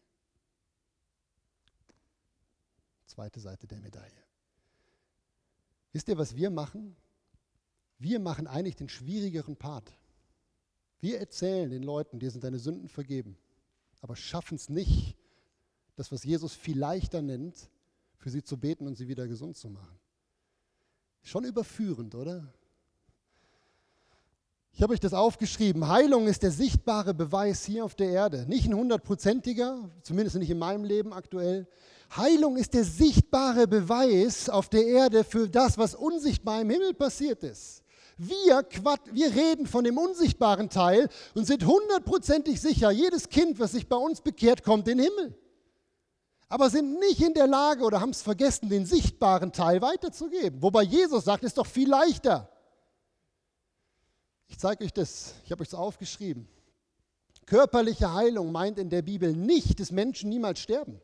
Zweite Seite der Medaille. Wisst ihr, was wir machen? Wir machen eigentlich den schwierigeren Part. Wir erzählen den Leuten, dir sind deine Sünden vergeben, aber schaffen es nicht, das, was Jesus viel leichter nennt, für sie zu beten und sie wieder gesund zu machen. Schon überführend, oder? Ich habe euch das aufgeschrieben. Heilung ist der sichtbare Beweis hier auf der Erde. Nicht ein hundertprozentiger, zumindest nicht in meinem Leben aktuell. Heilung ist der sichtbare Beweis auf der Erde für das, was unsichtbar im Himmel passiert ist. Wir, wir reden von dem unsichtbaren Teil und sind hundertprozentig sicher, jedes Kind, was sich bei uns bekehrt, kommt in den Himmel. Aber sind nicht in der Lage oder haben es vergessen, den sichtbaren Teil weiterzugeben. Wobei Jesus sagt, es ist doch viel leichter. Ich zeige euch das, ich habe euch das aufgeschrieben. Körperliche Heilung meint in der Bibel nicht, dass Menschen niemals sterben.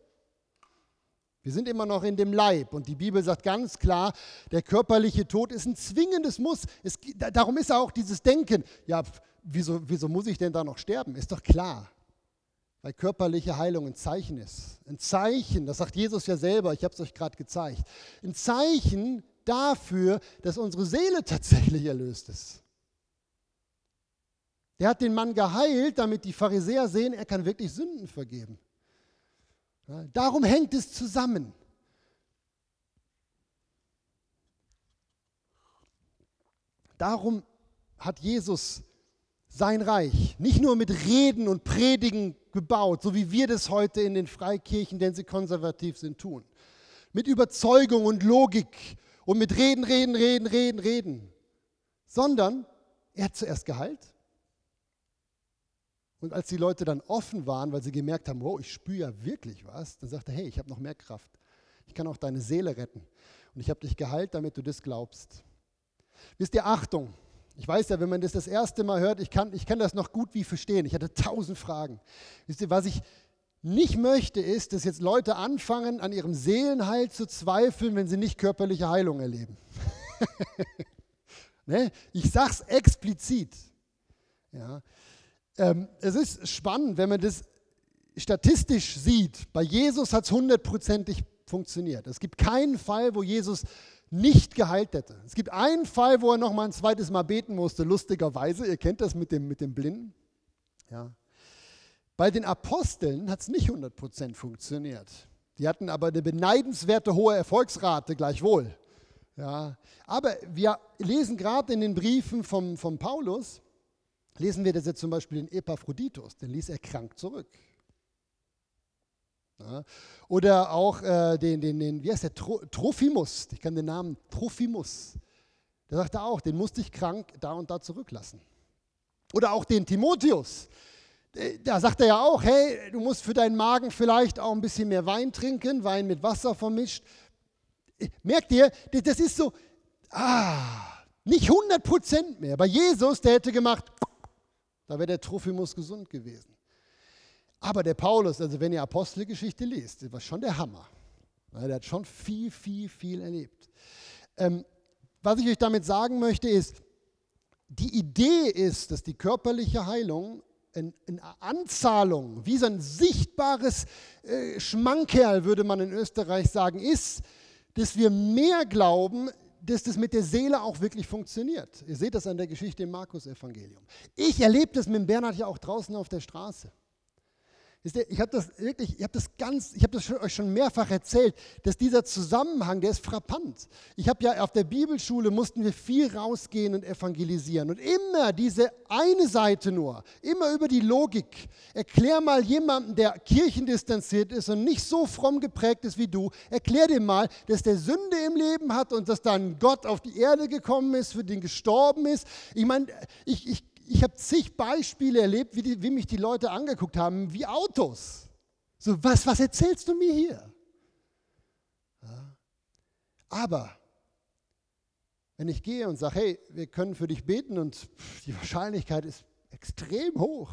Wir sind immer noch in dem Leib und die Bibel sagt ganz klar, der körperliche Tod ist ein zwingendes Muss. Es, darum ist auch dieses Denken, ja, wieso, wieso muss ich denn da noch sterben? Ist doch klar, weil körperliche Heilung ein Zeichen ist. Ein Zeichen, das sagt Jesus ja selber, ich habe es euch gerade gezeigt, ein Zeichen dafür, dass unsere Seele tatsächlich erlöst ist. Er hat den Mann geheilt, damit die Pharisäer sehen, er kann wirklich Sünden vergeben. Darum hängt es zusammen. Darum hat Jesus sein Reich nicht nur mit Reden und Predigen gebaut, so wie wir das heute in den Freikirchen, denn sie konservativ sind, tun. Mit Überzeugung und Logik und mit Reden, Reden, Reden, Reden, Reden. Sondern er hat zuerst geheilt und als die Leute dann offen waren, weil sie gemerkt haben, wow, ich spüre ja wirklich was, dann sagte er, hey, ich habe noch mehr Kraft. Ich kann auch deine Seele retten. Und ich habe dich geheilt, damit du das glaubst. Wisst ihr, Achtung. Ich weiß ja, wenn man das das erste Mal hört, ich kann, ich kann das noch gut wie verstehen. Ich hatte tausend Fragen. Wisst ihr, was ich nicht möchte, ist, dass jetzt Leute anfangen, an ihrem Seelenheil zu zweifeln, wenn sie nicht körperliche Heilung erleben. ne? Ich es explizit. Ja. Ähm, es ist spannend, wenn man das statistisch sieht. Bei Jesus hat es hundertprozentig funktioniert. Es gibt keinen Fall, wo Jesus nicht geheilt hätte. Es gibt einen Fall, wo er noch mal ein zweites Mal beten musste, lustigerweise. Ihr kennt das mit dem, mit dem Blinden. Ja. Bei den Aposteln hat es nicht 100% funktioniert. Die hatten aber eine beneidenswerte hohe Erfolgsrate gleichwohl. Ja. Aber wir lesen gerade in den Briefen von vom Paulus, lesen wir das jetzt zum Beispiel in Epaphroditus, den ließ er krank zurück. Ja. Oder auch äh, den, den, den, wie heißt der, Trophimus, ich kann den Namen Trophimus, der sagte auch, den musste ich krank da und da zurücklassen. Oder auch den Timotheus, äh, da sagt er ja auch, hey, du musst für deinen Magen vielleicht auch ein bisschen mehr Wein trinken, Wein mit Wasser vermischt. Äh, merkt ihr, das ist so, ah, nicht 100 Prozent mehr. Bei Jesus, der hätte gemacht, da wäre der Trophimus gesund gewesen. Aber der Paulus, also wenn ihr Apostelgeschichte liest, das war schon der Hammer. Der hat schon viel, viel, viel erlebt. Ähm, was ich euch damit sagen möchte, ist, die Idee ist, dass die körperliche Heilung eine Anzahlung, wie so ein sichtbares äh, Schmankerl, würde man in Österreich sagen, ist, dass wir mehr glauben, dass das mit der Seele auch wirklich funktioniert. Ihr seht das an der Geschichte im Markus-Evangelium. Ich erlebe das mit Bernhard ja auch draußen auf der Straße. Ich habe das wirklich, ich habe das ganz, ich habe das euch schon mehrfach erzählt, dass dieser Zusammenhang, der ist frappant. Ich habe ja auf der Bibelschule mussten wir viel rausgehen und evangelisieren und immer diese eine Seite nur, immer über die Logik. Erklär mal jemandem, der kirchendistanziert ist und nicht so fromm geprägt ist wie du, erklär dem mal, dass der Sünde im Leben hat und dass dann Gott auf die Erde gekommen ist, für den gestorben ist. Ich meine, ich, ich ich habe zig Beispiele erlebt, wie, die, wie, mich die Leute angeguckt haben, wie Autos. So, was, was erzählst du mir hier? Ja. Aber wenn ich gehe und sage, hey, wir können für dich beten und die Wahrscheinlichkeit ist extrem hoch,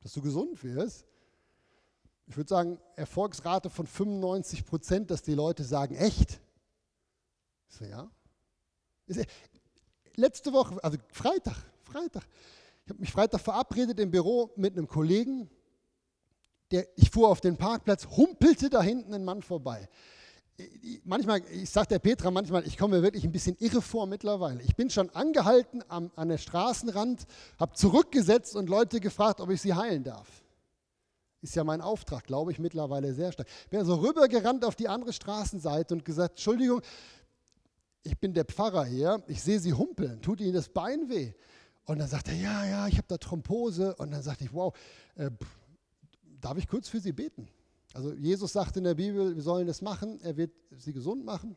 dass du gesund wirst, ich würde sagen, Erfolgsrate von 95 Prozent, dass die Leute sagen, echt? Ich so, ja. Letzte Woche, also Freitag, Freitag, ich habe mich Freitag verabredet im Büro mit einem Kollegen. Der, ich fuhr auf den Parkplatz, humpelte da hinten ein Mann vorbei. Manchmal, ich sage der Petra manchmal, ich komme mir wirklich ein bisschen irre vor mittlerweile. Ich bin schon angehalten am, an der Straßenrand, habe zurückgesetzt und Leute gefragt, ob ich sie heilen darf. Ist ja mein Auftrag, glaube ich, mittlerweile sehr stark. Bin also rübergerannt auf die andere Straßenseite und gesagt, Entschuldigung, ich bin der Pfarrer hier, ich sehe Sie humpeln, tut Ihnen das Bein weh? Und dann sagt er, ja, ja, ich habe da Thrombose. Und dann sagte ich, wow, äh, darf ich kurz für Sie beten? Also Jesus sagt in der Bibel, wir sollen das machen, er wird sie gesund machen.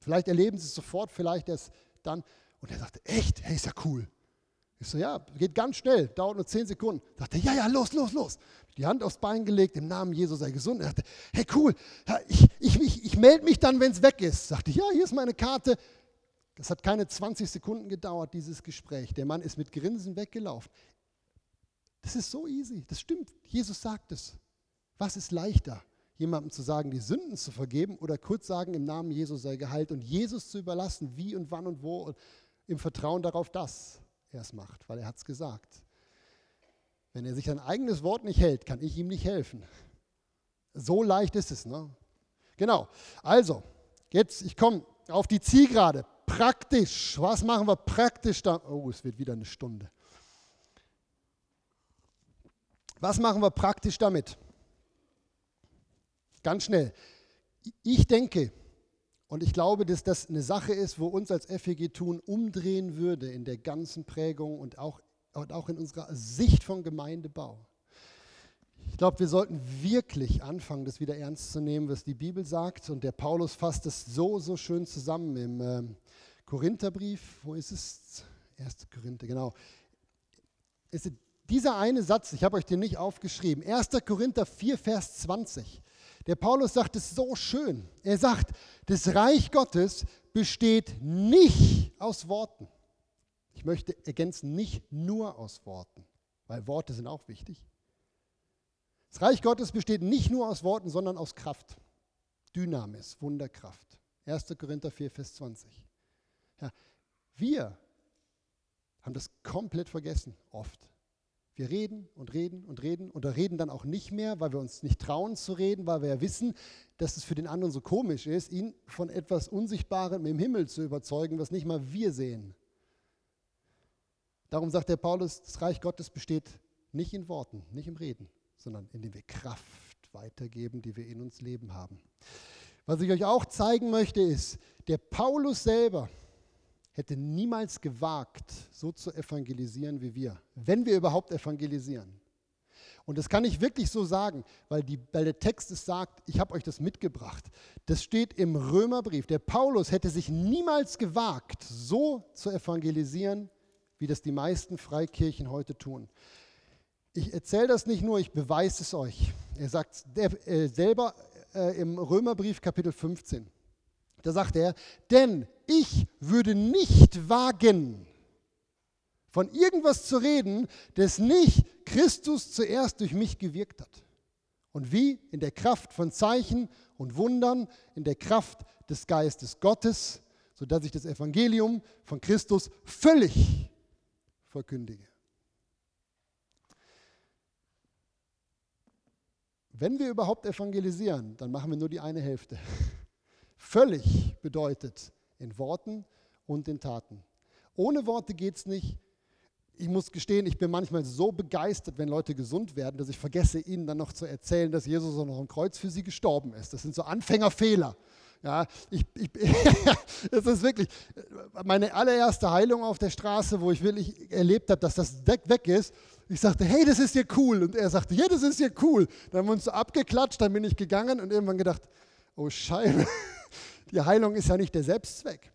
Vielleicht erleben sie es sofort, vielleicht erst dann. Und er sagte, echt, hey, ist ja cool. Ich so, ja, geht ganz schnell, dauert nur zehn Sekunden. Sagte, ja, ja, los, los, los. Die Hand aufs Bein gelegt, im Namen Jesus sei gesund. Er sagte, hey, cool, ich, ich, ich, ich melde mich dann, wenn es weg ist. Sagte, ja, hier ist meine Karte, das hat keine 20 Sekunden gedauert, dieses Gespräch. Der Mann ist mit Grinsen weggelaufen. Das ist so easy, das stimmt. Jesus sagt es. Was ist leichter, jemandem zu sagen, die Sünden zu vergeben oder kurz sagen, im Namen Jesus sei geheilt und Jesus zu überlassen, wie und wann und wo, und im Vertrauen darauf, dass er es macht, weil er hat es gesagt. Wenn er sich sein eigenes Wort nicht hält, kann ich ihm nicht helfen. So leicht ist es. Ne? Genau. Also, jetzt, ich komme auf die Zielgerade praktisch. Was machen wir praktisch da? Oh, es wird wieder eine Stunde. Was machen wir praktisch damit? Ganz schnell. Ich denke und ich glaube, dass das eine Sache ist, wo uns als FEG tun umdrehen würde in der ganzen Prägung und auch, und auch in unserer Sicht von Gemeindebau. Ich glaube, wir sollten wirklich anfangen, das wieder ernst zu nehmen, was die Bibel sagt. Und der Paulus fasst es so, so schön zusammen im äh, Korintherbrief. Wo ist es? 1. Korinther, genau. Ist dieser eine Satz, ich habe euch den nicht aufgeschrieben, 1. Korinther 4, Vers 20. Der Paulus sagt es so schön. Er sagt, das Reich Gottes besteht nicht aus Worten. Ich möchte ergänzen, nicht nur aus Worten, weil Worte sind auch wichtig. Das Reich Gottes besteht nicht nur aus Worten, sondern aus Kraft. Dynamis, Wunderkraft. 1. Korinther 4, Vers 20. Ja, wir haben das komplett vergessen, oft. Wir reden und reden und reden und reden dann auch nicht mehr, weil wir uns nicht trauen zu reden, weil wir ja wissen, dass es für den anderen so komisch ist, ihn von etwas Unsichtbarem im Himmel zu überzeugen, was nicht mal wir sehen. Darum sagt der Paulus, das Reich Gottes besteht nicht in Worten, nicht im Reden, sondern indem wir Kraft weitergeben, die wir in uns leben haben. Was ich euch auch zeigen möchte, ist, der Paulus selber hätte niemals gewagt, so zu evangelisieren wie wir, wenn wir überhaupt evangelisieren. Und das kann ich wirklich so sagen, weil, die, weil der Text es sagt, ich habe euch das mitgebracht. Das steht im Römerbrief. Der Paulus hätte sich niemals gewagt, so zu evangelisieren, wie das die meisten Freikirchen heute tun. Ich erzähle das nicht nur, ich beweise es euch. Er sagt äh, selber äh, im Römerbrief Kapitel 15. Da sagt er, denn ich würde nicht wagen, von irgendwas zu reden, das nicht Christus zuerst durch mich gewirkt hat. Und wie? In der Kraft von Zeichen und Wundern, in der Kraft des Geistes Gottes, sodass ich das Evangelium von Christus völlig verkündige. Wenn wir überhaupt evangelisieren, dann machen wir nur die eine Hälfte. Völlig bedeutet in Worten und in Taten. Ohne Worte geht es nicht. ich muss gestehen, ich bin manchmal so begeistert, wenn Leute gesund werden, dass ich vergesse, ihnen dann noch zu erzählen, dass Jesus auch noch am Kreuz für sie gestorben ist. Das sind so Anfängerfehler. Ja, ich, ich, es ist wirklich meine allererste Heilung auf der Straße, wo ich wirklich erlebt habe, dass das Deck weg ist. Ich sagte, hey, das ist ja cool. Und er sagte, ja, das ist ja cool. Dann haben wir uns so abgeklatscht, dann bin ich gegangen und irgendwann gedacht, oh Scheibe, die Heilung ist ja nicht der Selbstzweck.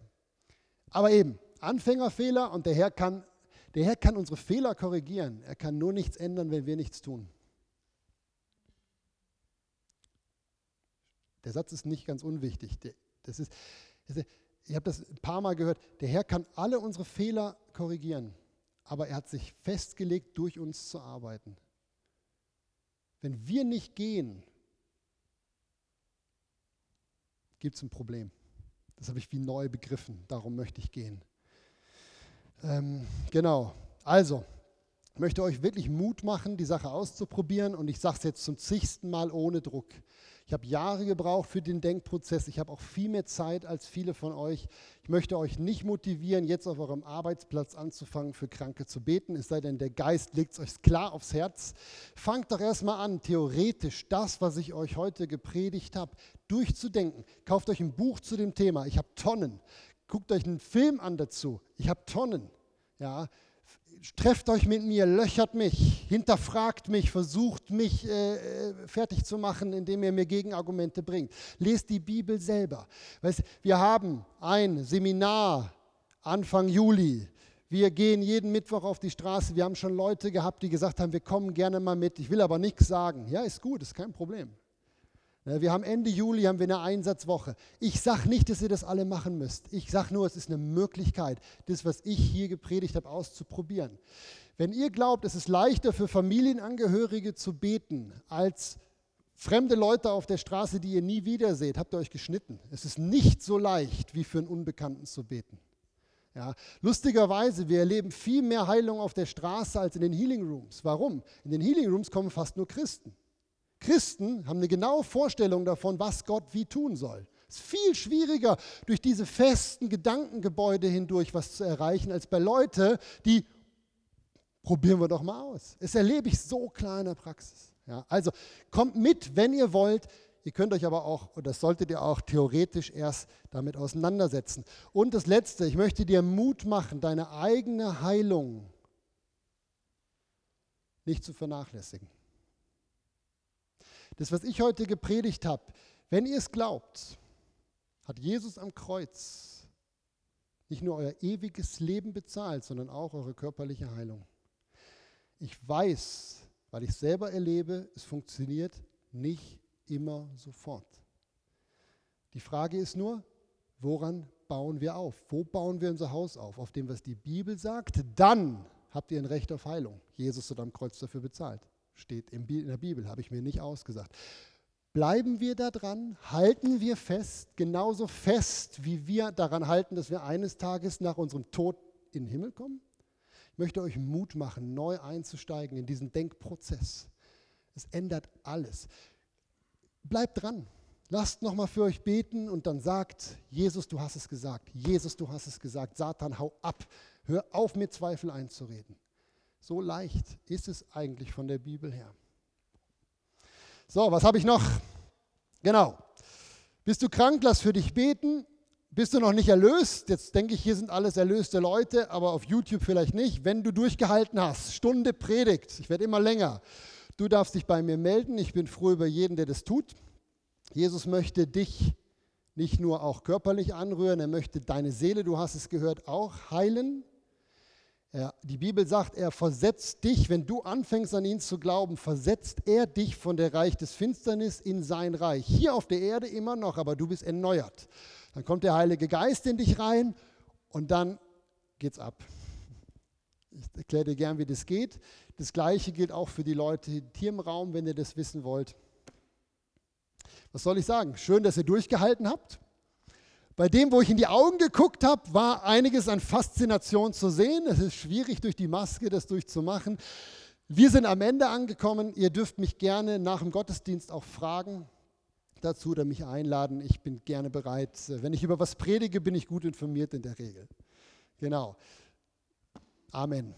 Aber eben, Anfängerfehler und der Herr kann, der Herr kann unsere Fehler korrigieren. Er kann nur nichts ändern, wenn wir nichts tun. Der Satz ist nicht ganz unwichtig. Das ist, ich habe das ein paar Mal gehört. Der Herr kann alle unsere Fehler korrigieren, aber er hat sich festgelegt, durch uns zu arbeiten. Wenn wir nicht gehen, gibt es ein Problem. Das habe ich wie neu begriffen. Darum möchte ich gehen. Ähm, genau. Also, ich möchte euch wirklich Mut machen, die Sache auszuprobieren. Und ich sage es jetzt zum zigsten Mal ohne Druck. Ich habe Jahre gebraucht für den Denkprozess. Ich habe auch viel mehr Zeit als viele von euch. Ich möchte euch nicht motivieren, jetzt auf eurem Arbeitsplatz anzufangen, für Kranke zu beten, es sei denn, der Geist legt es euch klar aufs Herz. Fangt doch erstmal an, theoretisch das, was ich euch heute gepredigt habe, durchzudenken. Kauft euch ein Buch zu dem Thema. Ich habe Tonnen. Guckt euch einen Film an dazu. Ich habe Tonnen. Ja, trefft euch mit mir, löchert mich, hinterfragt mich, versucht mich äh, äh, fertig zu machen, indem ihr mir Gegenargumente bringt. Lest die Bibel selber. Weißt, wir haben ein Seminar Anfang Juli. Wir gehen jeden Mittwoch auf die Straße. Wir haben schon Leute gehabt, die gesagt haben, wir kommen gerne mal mit. Ich will aber nichts sagen. Ja, ist gut, ist kein Problem. Wir haben Ende Juli haben wir eine Einsatzwoche. Ich sage nicht, dass ihr das alle machen müsst. Ich sage nur, es ist eine Möglichkeit, das, was ich hier gepredigt habe, auszuprobieren. Wenn ihr glaubt, es ist leichter für Familienangehörige zu beten als fremde Leute auf der Straße, die ihr nie wiederseht, habt ihr euch geschnitten. Es ist nicht so leicht, wie für einen Unbekannten zu beten. Ja, lustigerweise, wir erleben viel mehr Heilung auf der Straße als in den Healing Rooms. Warum? In den Healing Rooms kommen fast nur Christen. Christen haben eine genaue Vorstellung davon, was Gott wie tun soll. Es ist viel schwieriger, durch diese festen Gedankengebäude hindurch was zu erreichen, als bei Leuten, die probieren wir doch mal aus. Das erlebe ich so klar in der Praxis. Ja, also kommt mit, wenn ihr wollt. Ihr könnt euch aber auch, und das solltet ihr auch theoretisch erst damit auseinandersetzen. Und das Letzte, ich möchte dir Mut machen, deine eigene Heilung nicht zu vernachlässigen. Das, was ich heute gepredigt habe, wenn ihr es glaubt, hat Jesus am Kreuz nicht nur euer ewiges Leben bezahlt, sondern auch eure körperliche Heilung. Ich weiß, weil ich selber erlebe, es funktioniert nicht immer sofort. Die Frage ist nur, woran bauen wir auf? Wo bauen wir unser Haus auf? Auf dem, was die Bibel sagt? Dann habt ihr ein Recht auf Heilung. Jesus hat am Kreuz dafür bezahlt. Steht in der Bibel, habe ich mir nicht ausgesagt. Bleiben wir da dran, halten wir fest, genauso fest, wie wir daran halten, dass wir eines Tages nach unserem Tod in den Himmel kommen? Ich möchte euch Mut machen, neu einzusteigen in diesen Denkprozess. Es ändert alles. Bleibt dran. Lasst nochmal für euch beten und dann sagt, Jesus, du hast es gesagt. Jesus, du hast es gesagt. Satan, hau ab. Hör auf, mir Zweifel einzureden. So leicht ist es eigentlich von der Bibel her. So, was habe ich noch? Genau. Bist du krank? Lass für dich beten. Bist du noch nicht erlöst? Jetzt denke ich, hier sind alles erlöste Leute, aber auf YouTube vielleicht nicht. Wenn du durchgehalten hast, Stunde Predigt, ich werde immer länger. Du darfst dich bei mir melden. Ich bin froh über jeden, der das tut. Jesus möchte dich nicht nur auch körperlich anrühren, er möchte deine Seele, du hast es gehört, auch heilen. Er, die Bibel sagt, er versetzt dich, wenn du anfängst an ihn zu glauben, versetzt er dich von der Reich des Finsternis in sein Reich. Hier auf der Erde immer noch, aber du bist erneuert. Dann kommt der Heilige Geist in dich rein und dann geht's ab. Ich erkläre dir gern, wie das geht. Das Gleiche gilt auch für die Leute hier im Raum, wenn ihr das wissen wollt. Was soll ich sagen? Schön, dass ihr durchgehalten habt. Bei dem, wo ich in die Augen geguckt habe, war einiges an Faszination zu sehen. Es ist schwierig, durch die Maske das durchzumachen. Wir sind am Ende angekommen. Ihr dürft mich gerne nach dem Gottesdienst auch fragen dazu oder mich einladen. Ich bin gerne bereit. Wenn ich über was predige, bin ich gut informiert in der Regel. Genau. Amen.